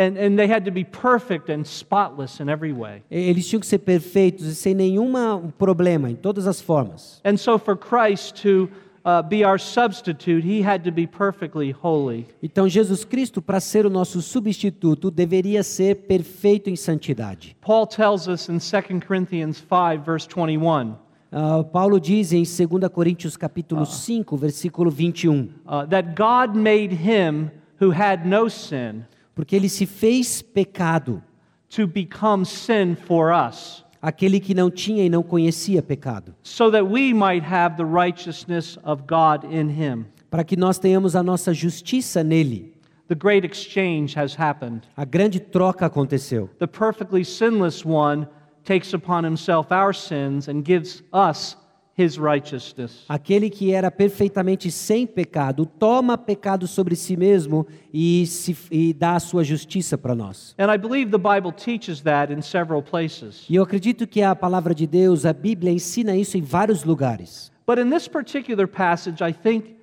And, and they had to be perfect and spotless in every way. Eles tinham que ser perfeitos e sem nenhum problema, em todas as formas. And so, for Christ to uh, be our substitute, he had to be perfectly holy. Então, Jesus Cristo, para ser o nosso substituto, deveria ser perfeito em santidade. Paul tells us in 2 Corinthians 5, verse 21, Ah, Paulo diz em 2 Coríntios capítulo 5, versículo 21, uh, that God made him who had no sin porque ele se fez pecado, to become sin for us, aquele que não tinha e não conhecia pecado, so that we might have the righteousness of God in him. para que nós tenhamos a nossa justiça nele. The great exchange has happened. A grande troca aconteceu. The perfectly sinless one takes upon himself our sins and gives us his righteousness. Aquele que era perfeitamente sem pecado toma pecado sobre si mesmo e, se, e dá a sua justiça para nós. And I believe the Bible teaches that in several places. E eu acredito que a palavra de Deus, a Bíblia, ensina isso em vários lugares. But in this particular passage, I think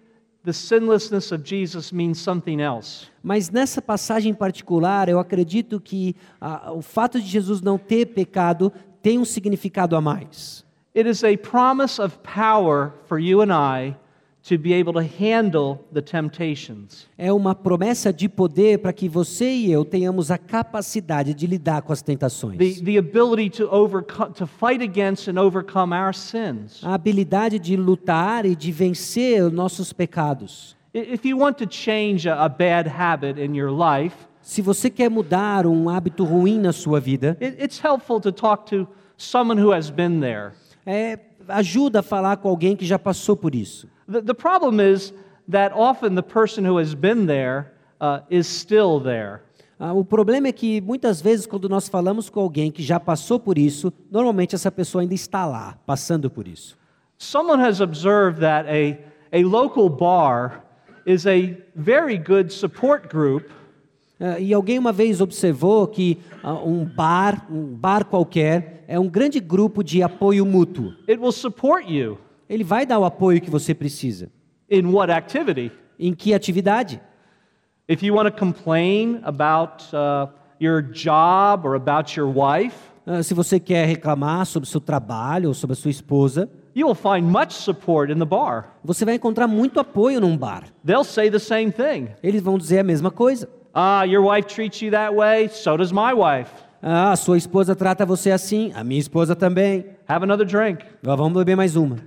the sinlessness of Jesus means something else. Mas nessa passagem em particular, eu acredito que ah, o fato de Jesus não ter pecado tem um significado a mais. It is a promise of power for you and I to be able to handle the temptations. É uma promessa de poder para que você e eu tenhamos a capacidade de lidar com as tentações. The, the ability to overcome to fight against and overcome our sins. A habilidade de lutar e de vencer os nossos pecados. If you want to change a, a bad habit in your life, Se você quer mudar um hábito ruim na sua vida, it, it's helpful to talk to someone who has been there. É, ajuda a falar com alguém que já passou por isso. The, the problem is that often the person who has been there uh, is still there. Ah, o problema é que muitas vezes, quando nós falamos com alguém que já passou por isso, normalmente essa pessoa ainda está lá, passando por isso. Someone has observed that a, a local bar is a very good support group e alguém uma vez observou que ah, um bar, um bar qualquer, é um grande grupo de apoio mútuo. It will support you Ele vai dar o apoio que você precisa. in what activity? Em que atividade? If you want to complain about uh, your job or about your wife, Ah, se você quer reclamar sobre seu trabalho ou sobre a sua esposa, you will find much support in the bar. você vai encontrar muito apoio num bar. They'll say the same thing. Eles vão dizer a mesma coisa. Ah, your wife treats you that way, so does my wife. Ah, sua esposa trata você assim, a minha esposa também. Have another drink. Ah, Vamos beber mais uma.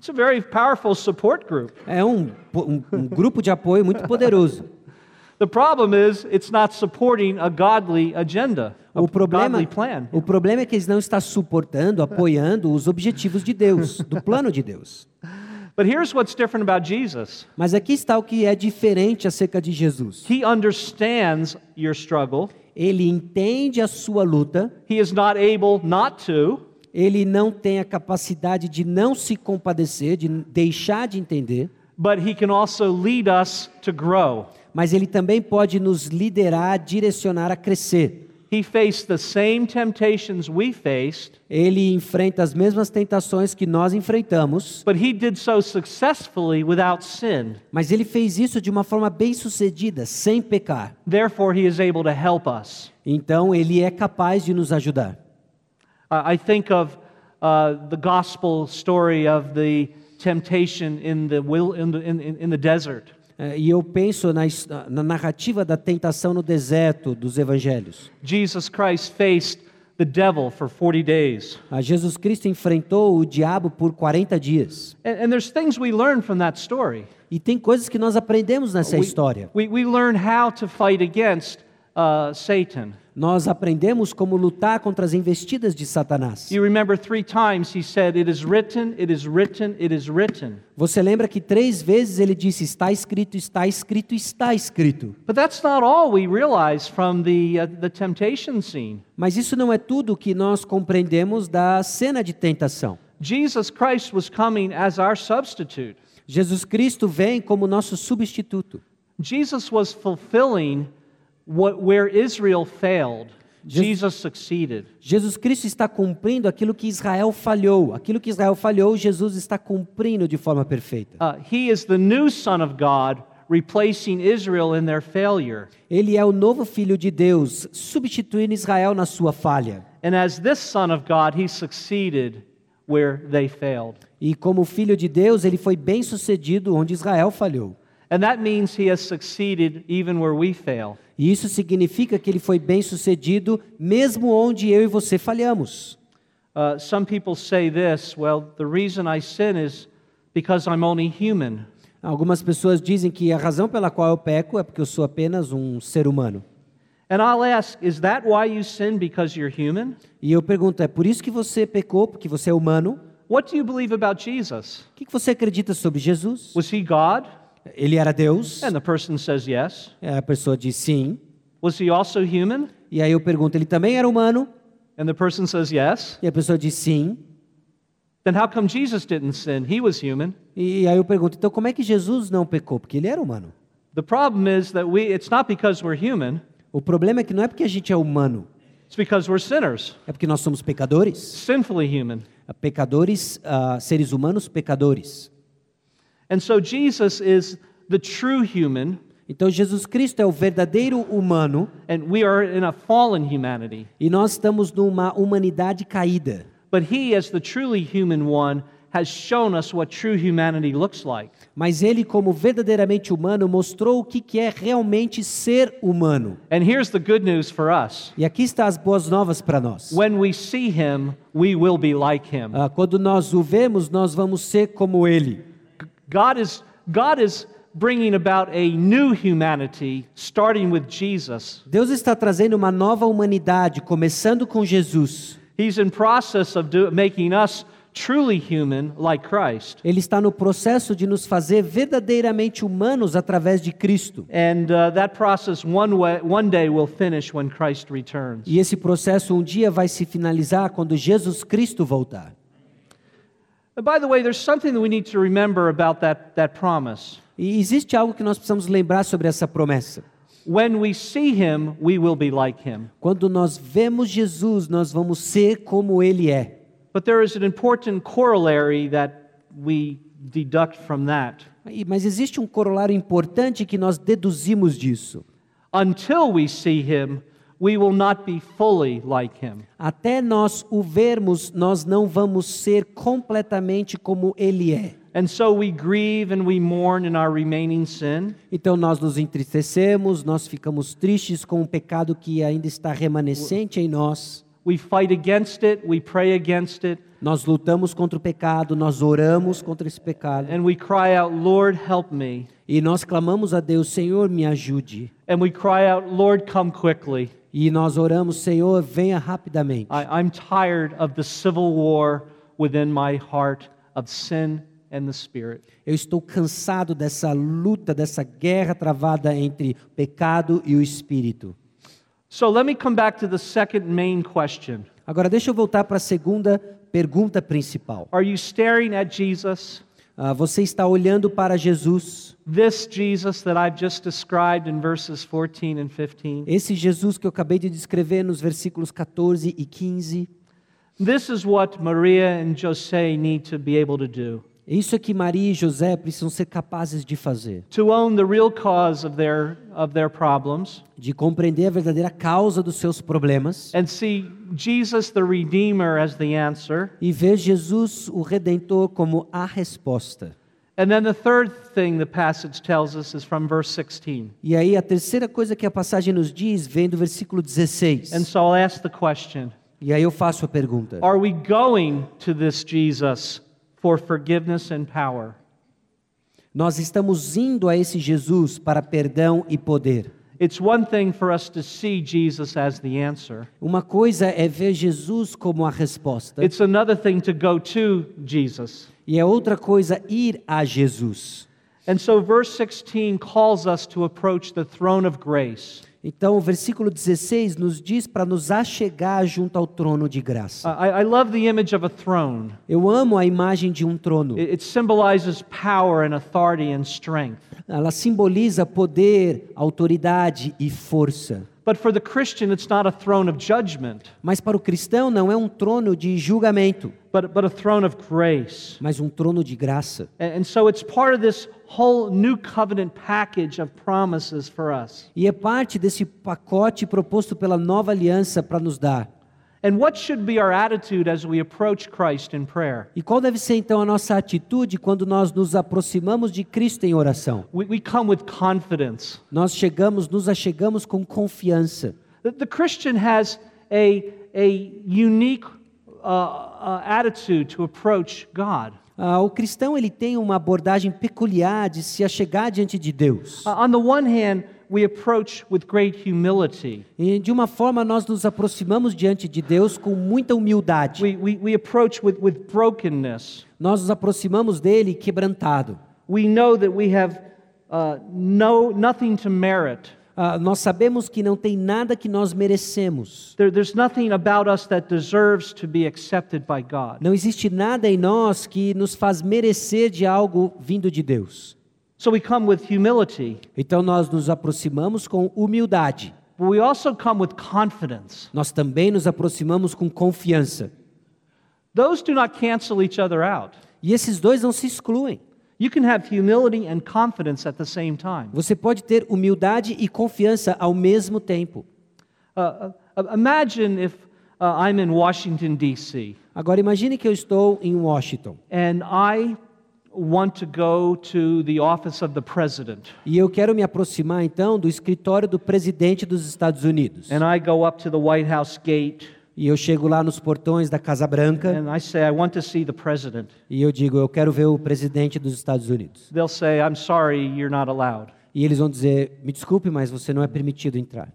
It's a very powerful support group. É um, um, um grupo de apoio muito poderoso. The problem is it's not supporting a godly agenda, a O problema, godly plan. o problema é que eles não estão suportando, apoiando os objetivos de Deus, do plano de Deus. But here's what's different about Jesus. Mas aqui está o que é diferente acerca de Jesus. He understands your struggle. Ele entende a sua luta, He is not able not to, ele não tem a capacidade de não se compadecer, de deixar de entender, but he can also lead us to grow. mas ele também pode nos liderar, direcionar a crescer. He faced the same temptations we faced, Ele enfrenta as mesmas tentações que nós enfrentamos, but he did so successfully without sin. mas ele fez isso de uma forma bem-sucedida, sem pecar. Therefore, he is able to help us. Então ele é capaz de nos ajudar. Uh, I think of uh, the gospel story of the temptation in the, will, in the, in in the desert. É, E eu penso na, na narrativa da tentação no deserto dos evangelhos. Jesus Christ faced the devil for 40 days. Ah, Jesus Cristo enfrentou o diabo por 40 dias. And, and there's things we learn from that story. E tem coisas que nós aprendemos nessa história. We, we learn how to fight against uh, Satan. Nós aprendemos como lutar contra as investidas de Satanás. You remember three times he said, It is written, it is written, it is written. Você lembra que três vezes ele disse: Está escrito, está escrito, está escrito. Uh. Mas isso não é tudo que nós compreendemos da cena de tentação. Jesus Christ was coming as our substitute. Jesus Cristo vem como nosso substituto. Jesus was fulfilling what, where Israel failed. Jesus succeeded. Jesus Cristo está cumprindo aquilo que Israel falhou. Aquilo que Israel falhou, Jesus está cumprindo de forma perfeita. Uh, he is the new Son of God, replacing Israel in their failure. Ele é o novo filho de Deus, substituindo Israel na sua falha. And as this Son of God, he succeeded where they failed. E como filho de Deus, ele foi bem sucedido onde Israel falhou. And that means he has succeeded even where we fail. E isso significa que ele foi bem sucedido mesmo onde eu e você falhamos. Uh, some people say this well, the reason I sin is because I'm only human. Algumas pessoas dizem que a razão pela qual eu peco é porque eu sou apenas um ser humano. And I'll ask, is that why you sin because you're human? E eu pergunto, é por isso que você pecou, porque você é humano? What do you believe about Jesus? O que que você acredita sobre Jesus? Was he God? Ele era Deus? And the person says yes. A pessoa diz sim. Was he also human? E aí eu pergunto, ele também era humano? And the person says yes. E a pessoa diz sim. Then how come Jesus didn't sin? He was human. E aí eu pergunto, então como é que Jesus não pecou? Porque ele era humano. The problem is that we it's not because we're human, O problema é que não é porque a gente é humano, it's because we're sinners, é porque nós somos pecadores. sinfully human. Pecadores, ah, seres humanos pecadores. And so Jesus is the true human, Então Jesus Cristo é o verdadeiro humano and we are in a fallen humanity. e nós estamos numa humanidade caída. But he, as the truly human one, has shown us what true humanity looks like. Mas ele, como verdadeiramente humano, mostrou o que que é realmente ser humano. And here's the good news for us. E aqui está as boas novas para nós. When we see him, we will be like him. Ah, quando nós o vemos, nós vamos ser como ele. God is God is bringing about a new humanity starting with Jesus. Deus está trazendo uma nova humanidade, começando com Jesus. He's in process of do, making us truly human like Christ. Ele está no processo de nos fazer verdadeiramente humanos através de Cristo. And uh, that process one, way, one day will finish when Christ returns. E esse processo um dia vai se finalizar quando Jesus Cristo voltar. And by the way, there's something that we need to remember about that, that promise. E existe algo que nós precisamos lembrar sobre essa promessa. When we see him, we will be like him. Quando nós vemos Jesus, nós vamos ser como ele é. But there is an important corollary that we deduct from that. Mas existe um corolário importante que nós deduzimos disso. Until we see him, we will not be fully like him. Até nós o vermos, nós não vamos ser completamente como ele é. And so we grieve and we mourn in our remaining sin. Então nós nos entristecemos, nós ficamos tristes com o pecado que ainda está remanescente em nós. We fight against it, we pray against it, Nós lutamos contra o pecado, nós oramos contra esse pecado. and we cry out, Lord, help me. E nós clamamos a Deus, Senhor, me ajude. And we cry out, Lord, come quickly. E nós oramos, Senhor, venha rapidamente. I, I'm tired of the civil war within my heart of sin and the Spirit. Eu estou cansado dessa luta, dessa guerra travada entre o pecado e o espírito. So let me come back to the second main question Agora deixa eu voltar para a segunda pergunta principal. Are you staring at Jesus? Ah, você está olhando para Jesus, This Jesus that I've just described in verses 14 and 15? esse Jesus que eu acabei de descrever nos versículos 14 e 15. This is what Maria and Jose need to be able to do Isso é que Maria e José precisam ser capazes de fazer, to own the real cause of their, of their problems de compreender a verdadeira causa dos seus problemas and see Jesus the Redeemer as the answer. e ver Jesus, o Redentor, como a resposta. And then the third thing the passage tells us is from verse 16. E aí a terceira coisa que a passagem nos diz vem do versículo 16. And so I'll ask the question E aí eu faço a pergunta: Are we going to this Jesus for forgiveness and power? Nós estamos indo a esse Jesus para perdão e poder. It's one thing for us to see Jesus as the answer. Uma coisa é ver Jesus como a resposta, It's another thing to go to Jesus. e é outra coisa ir a Jesus. And so verse 16 calls us to approach the throne of grace. Então, o versículo 16 nos diz para nos achegar junto ao trono de graça. I, I love the image of a throne. Eu amo a imagem de um trono. It, it symbolizes power and authority and strength. Ela simboliza poder, autoridade e força. But for the Christian, it's not a throne of judgment, Mas para o cristão não é um trono de julgamento, but, but a throne of grace. mas um trono de graça. And, and so it's part of this whole new covenant package of promises for us. E é parte desse pacote proposto pela nova aliança para nos dar. And what should be our attitude as we approach Christ in prayer? E qual deve ser então a nossa atitude quando nós nos aproximamos de Cristo em oração? We, we come with confidence. Nós chegamos, nos achegamos com confiança. The, the Christian has a, a unique uh, uh, attitude to approach God. Ah, o cristão ele tem uma abordagem peculiar de se achegar diante de Deus. Uh, on the one hand, we approach with great humility. E de uma forma nós nos aproximamos diante de Deus com muita humildade. We, we, we approach with, with brokenness. Nós nos aproximamos dele quebrantado. We know that we have uh, no, nothing to merit. Ah, nós sabemos que não tem nada que nós merecemos. There, there's nothing about us that deserves to be accepted by God. Não existe nada em nós que nos faz merecer de algo vindo de Deus. So we come with humility, Então nós nos aproximamos com humildade. but we also come with confidence. Nós também nos aproximamos com confiança. Those do not cancel each other out. E esses dois não se excluem. You can have humility and confidence at the same time. Você pode ter humildade e confiança ao mesmo tempo. Uh, uh, imagine if uh, I'm in Washington, D.C., Agora imagine que eu estou em Washington and I want to go to the office of the president. e eu quero me aproximar então do escritório do presidente dos Estados Unidos. And I go up to the White House gate E eu chego lá nos portões da Casa Branca and I say, I want to see the president. e eu digo, eu quero ver o presidente dos Estados Unidos. They'll say, I'm sorry, you're not allowed. E eles vão dizer, me desculpe, mas você não é permitido entrar.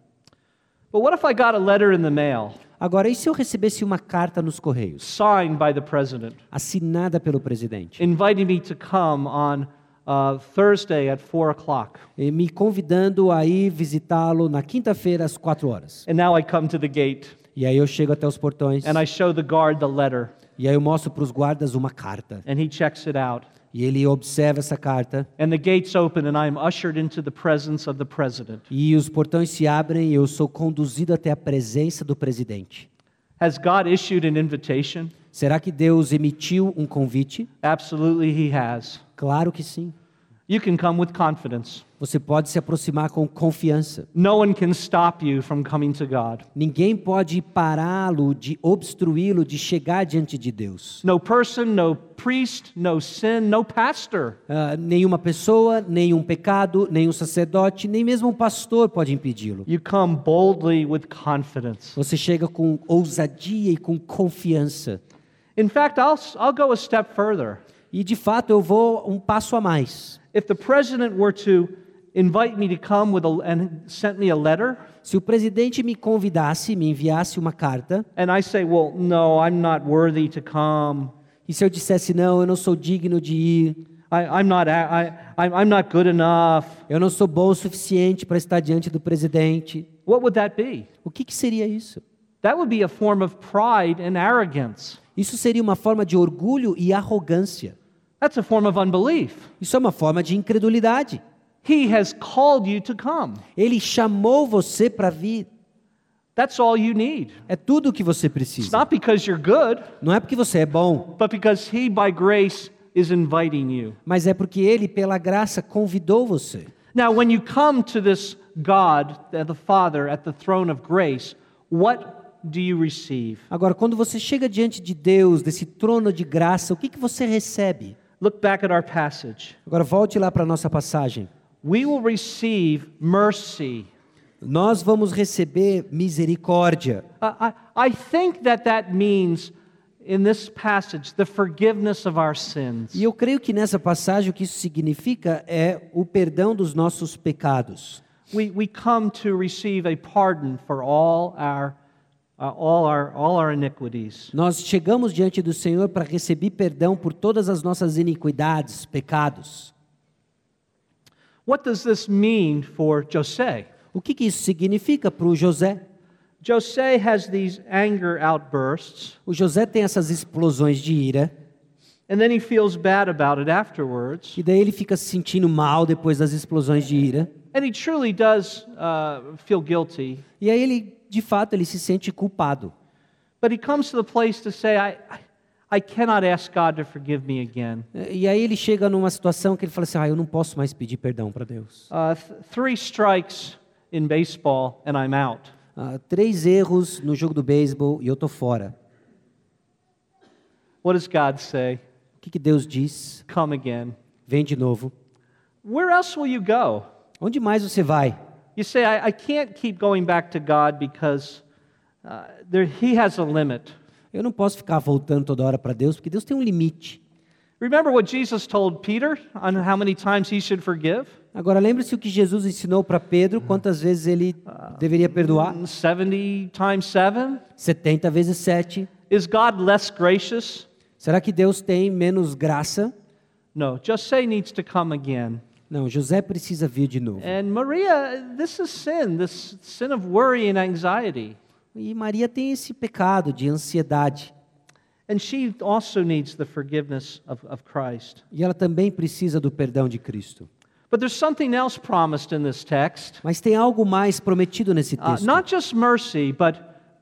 But what if I got a letter in the mail Agora, e se eu recebesse uma carta nos correios, signed by the president, assinada pelo presidente, inviting me to come on uh, Thursday at 4 o'clock? e me convidando a ir visitá-lo na quinta-feira às quatro horas? And now I come to the gate E aí eu chego até os portões and I show the guard the letter, e aí eu mostro para os guardas uma carta. and he checks it out. E ele observa essa carta And the gates open, and I'm ushered into the presence of the president. e os portões se abrem e eu sou conduzido até a presença do presidente. Has God issued an invitation? Será que Deus emitiu um convite? Absolutely, He has. Claro que sim. You can come with confidence. Você pode se aproximar com confiança. No one can stop you from coming to God. Ninguém pode pará-lo, de obstruí-lo de chegar diante de Deus. No person, no priest, no sin, no pastor. Ah, nenhuma pessoa, nenhum pecado, nenhum sacerdote, nem mesmo um pastor pode impedi-lo. You come boldly with confidence. Você chega com ousadia e com confiança. In fact, I'll, I'll go a step further. E de fato eu vou um passo a mais. If the president were to invite me to come with a, and sent me a letter, Se o presidente me convidasse, me enviasse uma carta, and I say, well, no, I'm not worthy to come. e se eu dissesse não, eu não sou digno de ir, I, I'm, not, I, I'm not good enough. eu não sou bom o suficiente para estar diante do presidente, What would that be? o que, que seria isso? That would be a form of pride and arrogance. Isso seria uma forma de orgulho e arrogância. That's a form of unbelief. Isso é uma forma de incredulidade. He has called you to come. Ele chamou você para vir. That's all you need. É tudo o que você It's precisa. not because you're good, Não é porque você é bom, but because He, by grace, is inviting you. mas é porque ele, pela graça, convidou você. Now, when you come to this God, the Father, at the throne of grace, what do you receive? Agora, quando você chega diante de Deus, desse trono de graça, o que, que você recebe? Look back at our passage. Agora, volte lá para a nossa passagem. We will receive mercy. Nós vamos receber misericórdia. Uh, I, I think that that means, in this passage, the forgiveness of our sins. E eu creio que nessa passagem o que isso significa é o perdão dos nossos pecados. We, we come to receive a pardon for all our, all our, all our iniquities. Nós chegamos diante do Senhor para receber perdão por todas as nossas iniquidades, pecados. What does this mean for Jose? O que, que isso significa para o José? Jose has these anger outbursts, O José tem essas explosões de ira, and then he feels bad about it afterwards. e daí ele fica se sentindo mal depois das explosões de ira. And he truly does uh, feel guilty. E aí ele, de fato, ele se sente culpado. But he comes to the place to say, I, I, cannot ask God to forgive me again. E aí ele chega numa situação que ele fala assim: ah, eu não posso mais pedir perdão para Deus. Uh, th- three strikes in baseball, and I'm out. Ah, três erros no jogo do beisebol e eu tô fora. What does God say? O que, que Deus diz? Come again. Vem de novo. Where else will you go? Onde mais você vai? You say, I, I can't keep going back to God because uh, there, He has a limit. Eu não posso ficar voltando toda hora para Deus, porque Deus tem um limite. Remember what Jesus told Peter on how many times he should forgive? Agora lembre-se o que Jesus ensinou para Pedro, quantas vezes ele deveria perdoar? 70 times 7? 70 vezes 7. Is God less gracious? Será que Deus tem menos graça? No. Jose needs to come again. Não, José precisa vir de novo. And Maria, this is sin, this sin of worry and anxiety. E Maria tem esse pecado de ansiedade. And she also needs the forgiveness of, of Christ. E ela também precisa do perdão de Cristo. But there's something else promised in this text. Mas tem algo mais prometido nesse Uh, texto. not just mercy, but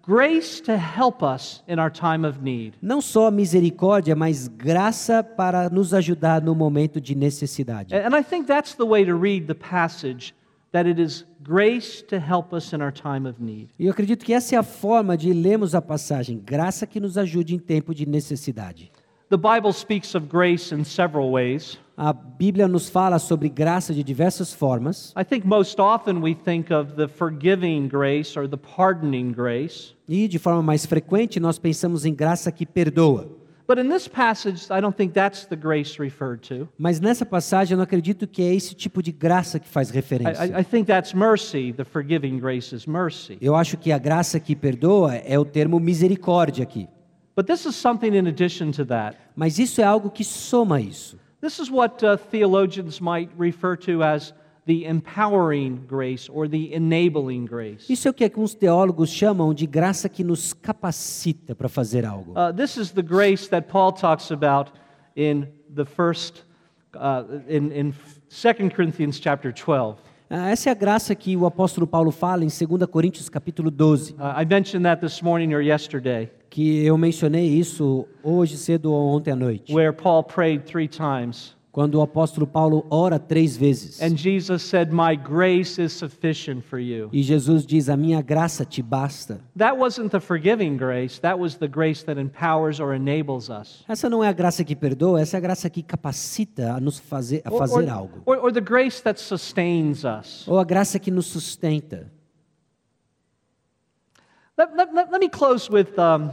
grace to help us in our time of need. Não só misericórdia, mas graça para nos ajudar no momento de necessidade. And I think that's the way to read the passage that it is grace to help us in our time of need. E eu acredito que essa é a forma de lermos a passagem, graça que nos ajude em tempo de necessidade. The Bible speaks of grace in several ways. A Bíblia nos fala sobre graça de diversas formas, I think most often we think of the forgiving grace or the pardoning grace. e de forma mais frequente nós pensamos em graça que perdoa. But in this passage, I don't think that's the grace referred to. Mas nessa passagem eu não acredito que é esse tipo de graça que faz I, referência. I, I think that's mercy. The forgiving grace is mercy. Eu acho que a graça que perdoa é o termo misericórdia aqui. But this is something in addition to that. Mas isso é algo que soma isso. This is what uh, theologians might refer to as the empowering grace or the enabling grace. Isso é o que alguns teólogos chamam de graça que nos capacita para fazer algo. Uh, this is the grace that Paul talks about in the first, uh, in, in 2 Corinthians chapter 12. Ah, Essa é a graça que o apóstolo Paulo fala em 2 Coríntios capítulo 12, Uh, I mentioned that this morning or yesterday, que eu mencionei isso hoje cedo ou ontem à noite, where Paul prayed three times. Quando o apóstolo Paulo ora três vezes. And Jesus said, My grace is sufficient for you. E Jesus diz: A minha graça te basta. That wasn't the forgiving grace, that was the grace that empowers or enables us. Essa não é a graça que perdoa, essa é a graça que capacita a nos fazer, a Or, fazer or- algo. or- or the grace that sustains us. Ou a graça que nos sustenta. Let, let- let- let me close with um,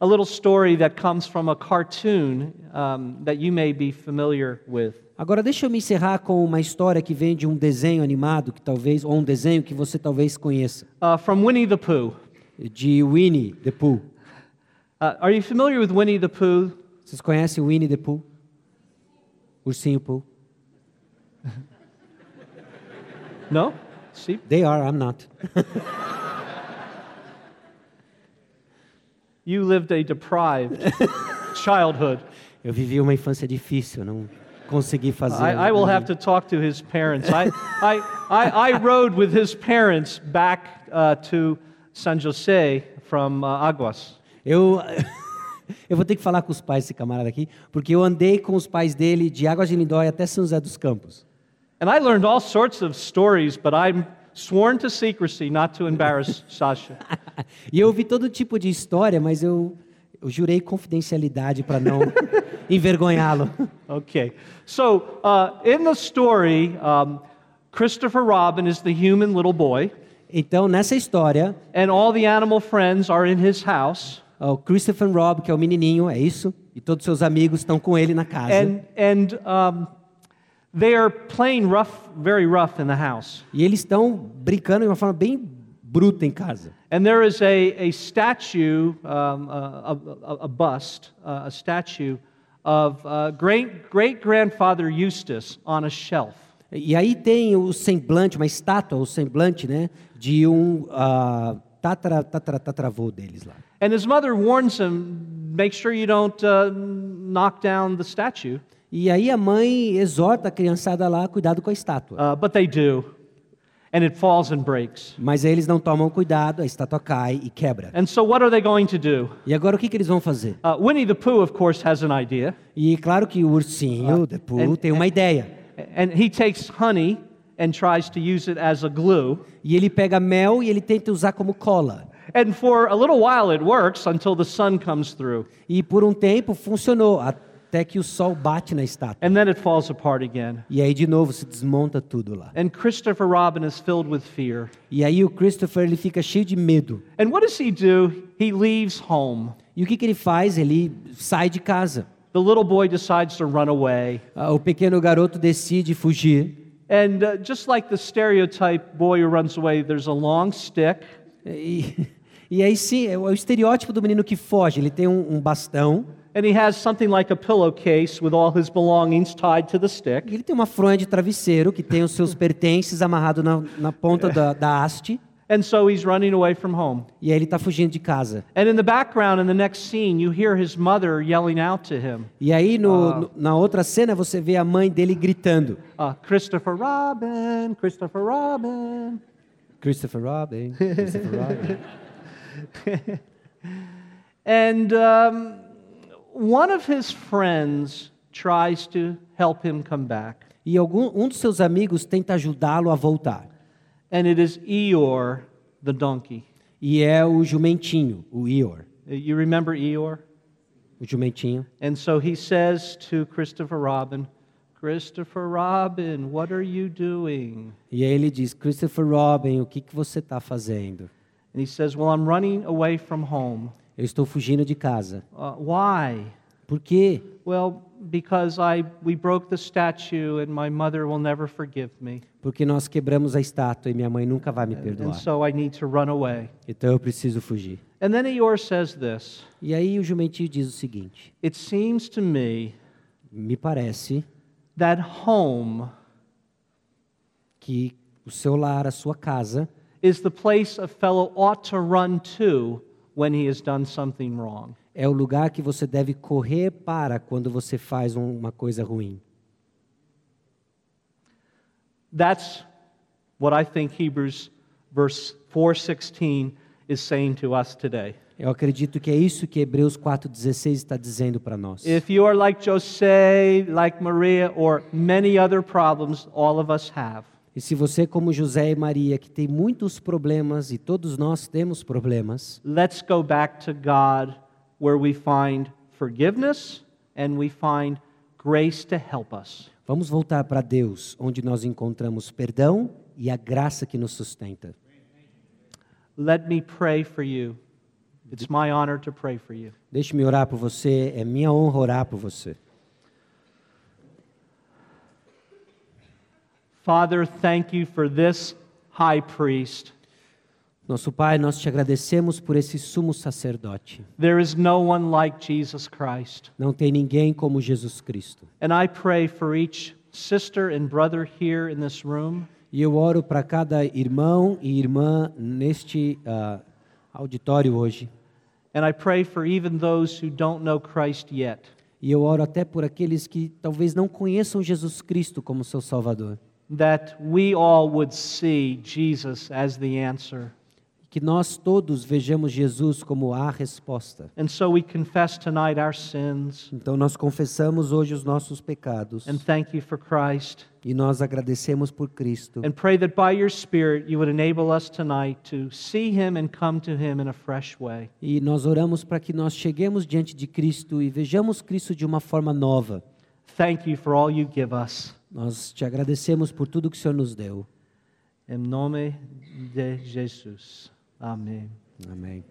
a little story that comes from a cartoon um, that you may be familiar with. Agora deixa eu me encerrar com uma história que vem de um desenho animado que talvez ou um desenho que você talvez conheça, Uh, from Winnie the Pooh. de Winnie the Pooh. Uh, are you familiar with Winnie the Pooh? Vocês conhecem Winnie the Pooh? Ursinho Pooh? No? See? They are, I'm not. You lived a deprived childhood. Eu vivi uma infância difícil, não consegui fazer. I, I will have to talk to his parents. I, I, I, I rode with his parents back uh, to San Jose from uh, Aguas. Eu, eu vou ter que falar com os pais desse camarada aqui, porque eu andei com os pais dele de Águas de Lindóia até São José dos Campos. And I learned all sorts of stories, but I'm sworn to secrecy not to embarrass Sasha. E eu ouvi todo tipo de história, mas eu, eu jurei confidencialidade para não envergonhá-lo. Okay. So, uh, in the story, um, Christopher Robin is the human little boy, Então, nessa história, and all the animal friends are in his house. o Christopher Robb, que é o menininho, é isso? E todos seus amigos estão com ele na casa. And, and um, they are playing rough, very rough in the house. E eles estão brincando de uma forma bem bruta em casa. And there is a, a statue, um, a, a, a bust, uh, a statue of uh, great great grandfather Eustace on a shelf. E aí tem o semblante, uma estátua, o semblante, né, de um ah, tatara, tatara, tataravô deles lá. And his mother warns him, make sure you don't uh, knock down the statue. E aí a mãe exorta a criançada lá, cuidado com a estátua. Uh, but they do. And it falls and breaks. Mas eles não tomam cuidado, a estátua cai e quebra. And so, what are they going to do? E agora o que, que eles vão fazer? Uh, Winnie the Pooh, of course, has an idea. E claro que o ursinho, the Pooh, and- tem uma ideia. And he takes honey and tries to use it as a glue. E ele pega mel e ele tenta usar como cola. And for a little while, it works until the sun comes through. E por um tempo funcionou, até que o sol bate na estátua. And then it falls apart again. E aí de novo se desmonta tudo lá. And Christopher Robin is filled with fear. E aí o Christopher ele fica cheio de medo. And what does he do? He leaves home. E o que, que ele faz? Ele sai de casa. The little boy decides to run away. Ah, O pequeno garoto decide fugir. And uh, just like the stereotype boy who runs away, there's a long stick. E, e aí sim, é o é o estereótipo do menino que foge. Ele tem um, um bastão, And he has something like a pillowcase with all his belongings tied to the stick. ele tem uma fronha de travesseiro que tem os seus pertences amarrados na, na ponta da, da haste. And so he's running away from home. E aí ele está fugindo de casa. And in the background, in the next scene, you hear his mother yelling out to him, E aí no, no- na outra cena você vê a mãe dele gritando. uh, Christopher Robin, Christopher Robin. Christopher Robin, Christopher Robin. And um, one of his friends tries to help him come back. E algum, um dos seus amigos tenta ajudá-lo a voltar. and it is Eeyore the donkey. E é o jumentinho, o Ior, You remember Eeyore? o jumentinho. And so he says to Christopher Robin, Christopher Robin, what are you doing? E aí ele diz: Christopher Robin, o que, que você está fazendo? And he says, Well, I'm running away from home. Eu estou fugindo de casa. Uh, why? Por quê? Well, because I we broke the statue and my mother will never forgive me. Porque nós quebramos a estátua e minha mãe nunca vai me And perdoar. so I need to run away. Então eu preciso fugir. And then Eeyore says this E aí o jumentinho diz o seguinte: It seems to me Me parece that home que o seu lar, a sua casa, is the place a fellow ought to run to when he has done something wrong. é o lugar que você deve correr para quando você faz um- uma coisa ruim. That's what I think Hebrews verse 4:16 is saying to us today. Eu acredito que é isso que Hebreus 4,16 está dizendo para nós. If you are like Jose, like Maria, or many other problems all of us have, E se você, como José e Maria, que tem muitos problemas, e todos nós temos problemas, let's go back to God where we find forgiveness and we find grace to help us. vamos voltar para Deus, onde nós encontramos perdão e a graça que nos sustenta. Let me pray for you. It's my honor to pray for you. Deixe-me orar por você, é minha honra orar por você. Father, thank you for this high priest. Nosso Pai, nós te agradecemos por esse sumo sacerdote. There is no one like Jesus Christ. Não tem ninguém como Jesus Cristo. And I pray for each sister and brother here in this room E eu oro para cada irmão e irmã neste ah, auditório hoje. And I pray for even those who don't know Christ yet, E eu oro até por aqueles que talvez não conheçam Jesus Cristo como seu Salvador. That we all would see Jesus as the answer. Que nós todos vejamos Jesus como a resposta. And so we confess tonight our sins Então nós confessamos hoje os nossos pecados and thank you for Christ. e nós agradecemos por Cristo. And pray that by your Spirit you would enable us tonight to see Him and come to Him in a fresh way. E nós oramos para que nós cheguemos diante de Cristo e vejamos Cristo de uma forma nova. Thank you for all you give us. Nós te agradecemos por tudo que o Senhor nos deu. Em nome de Jesus. Amém. Amém.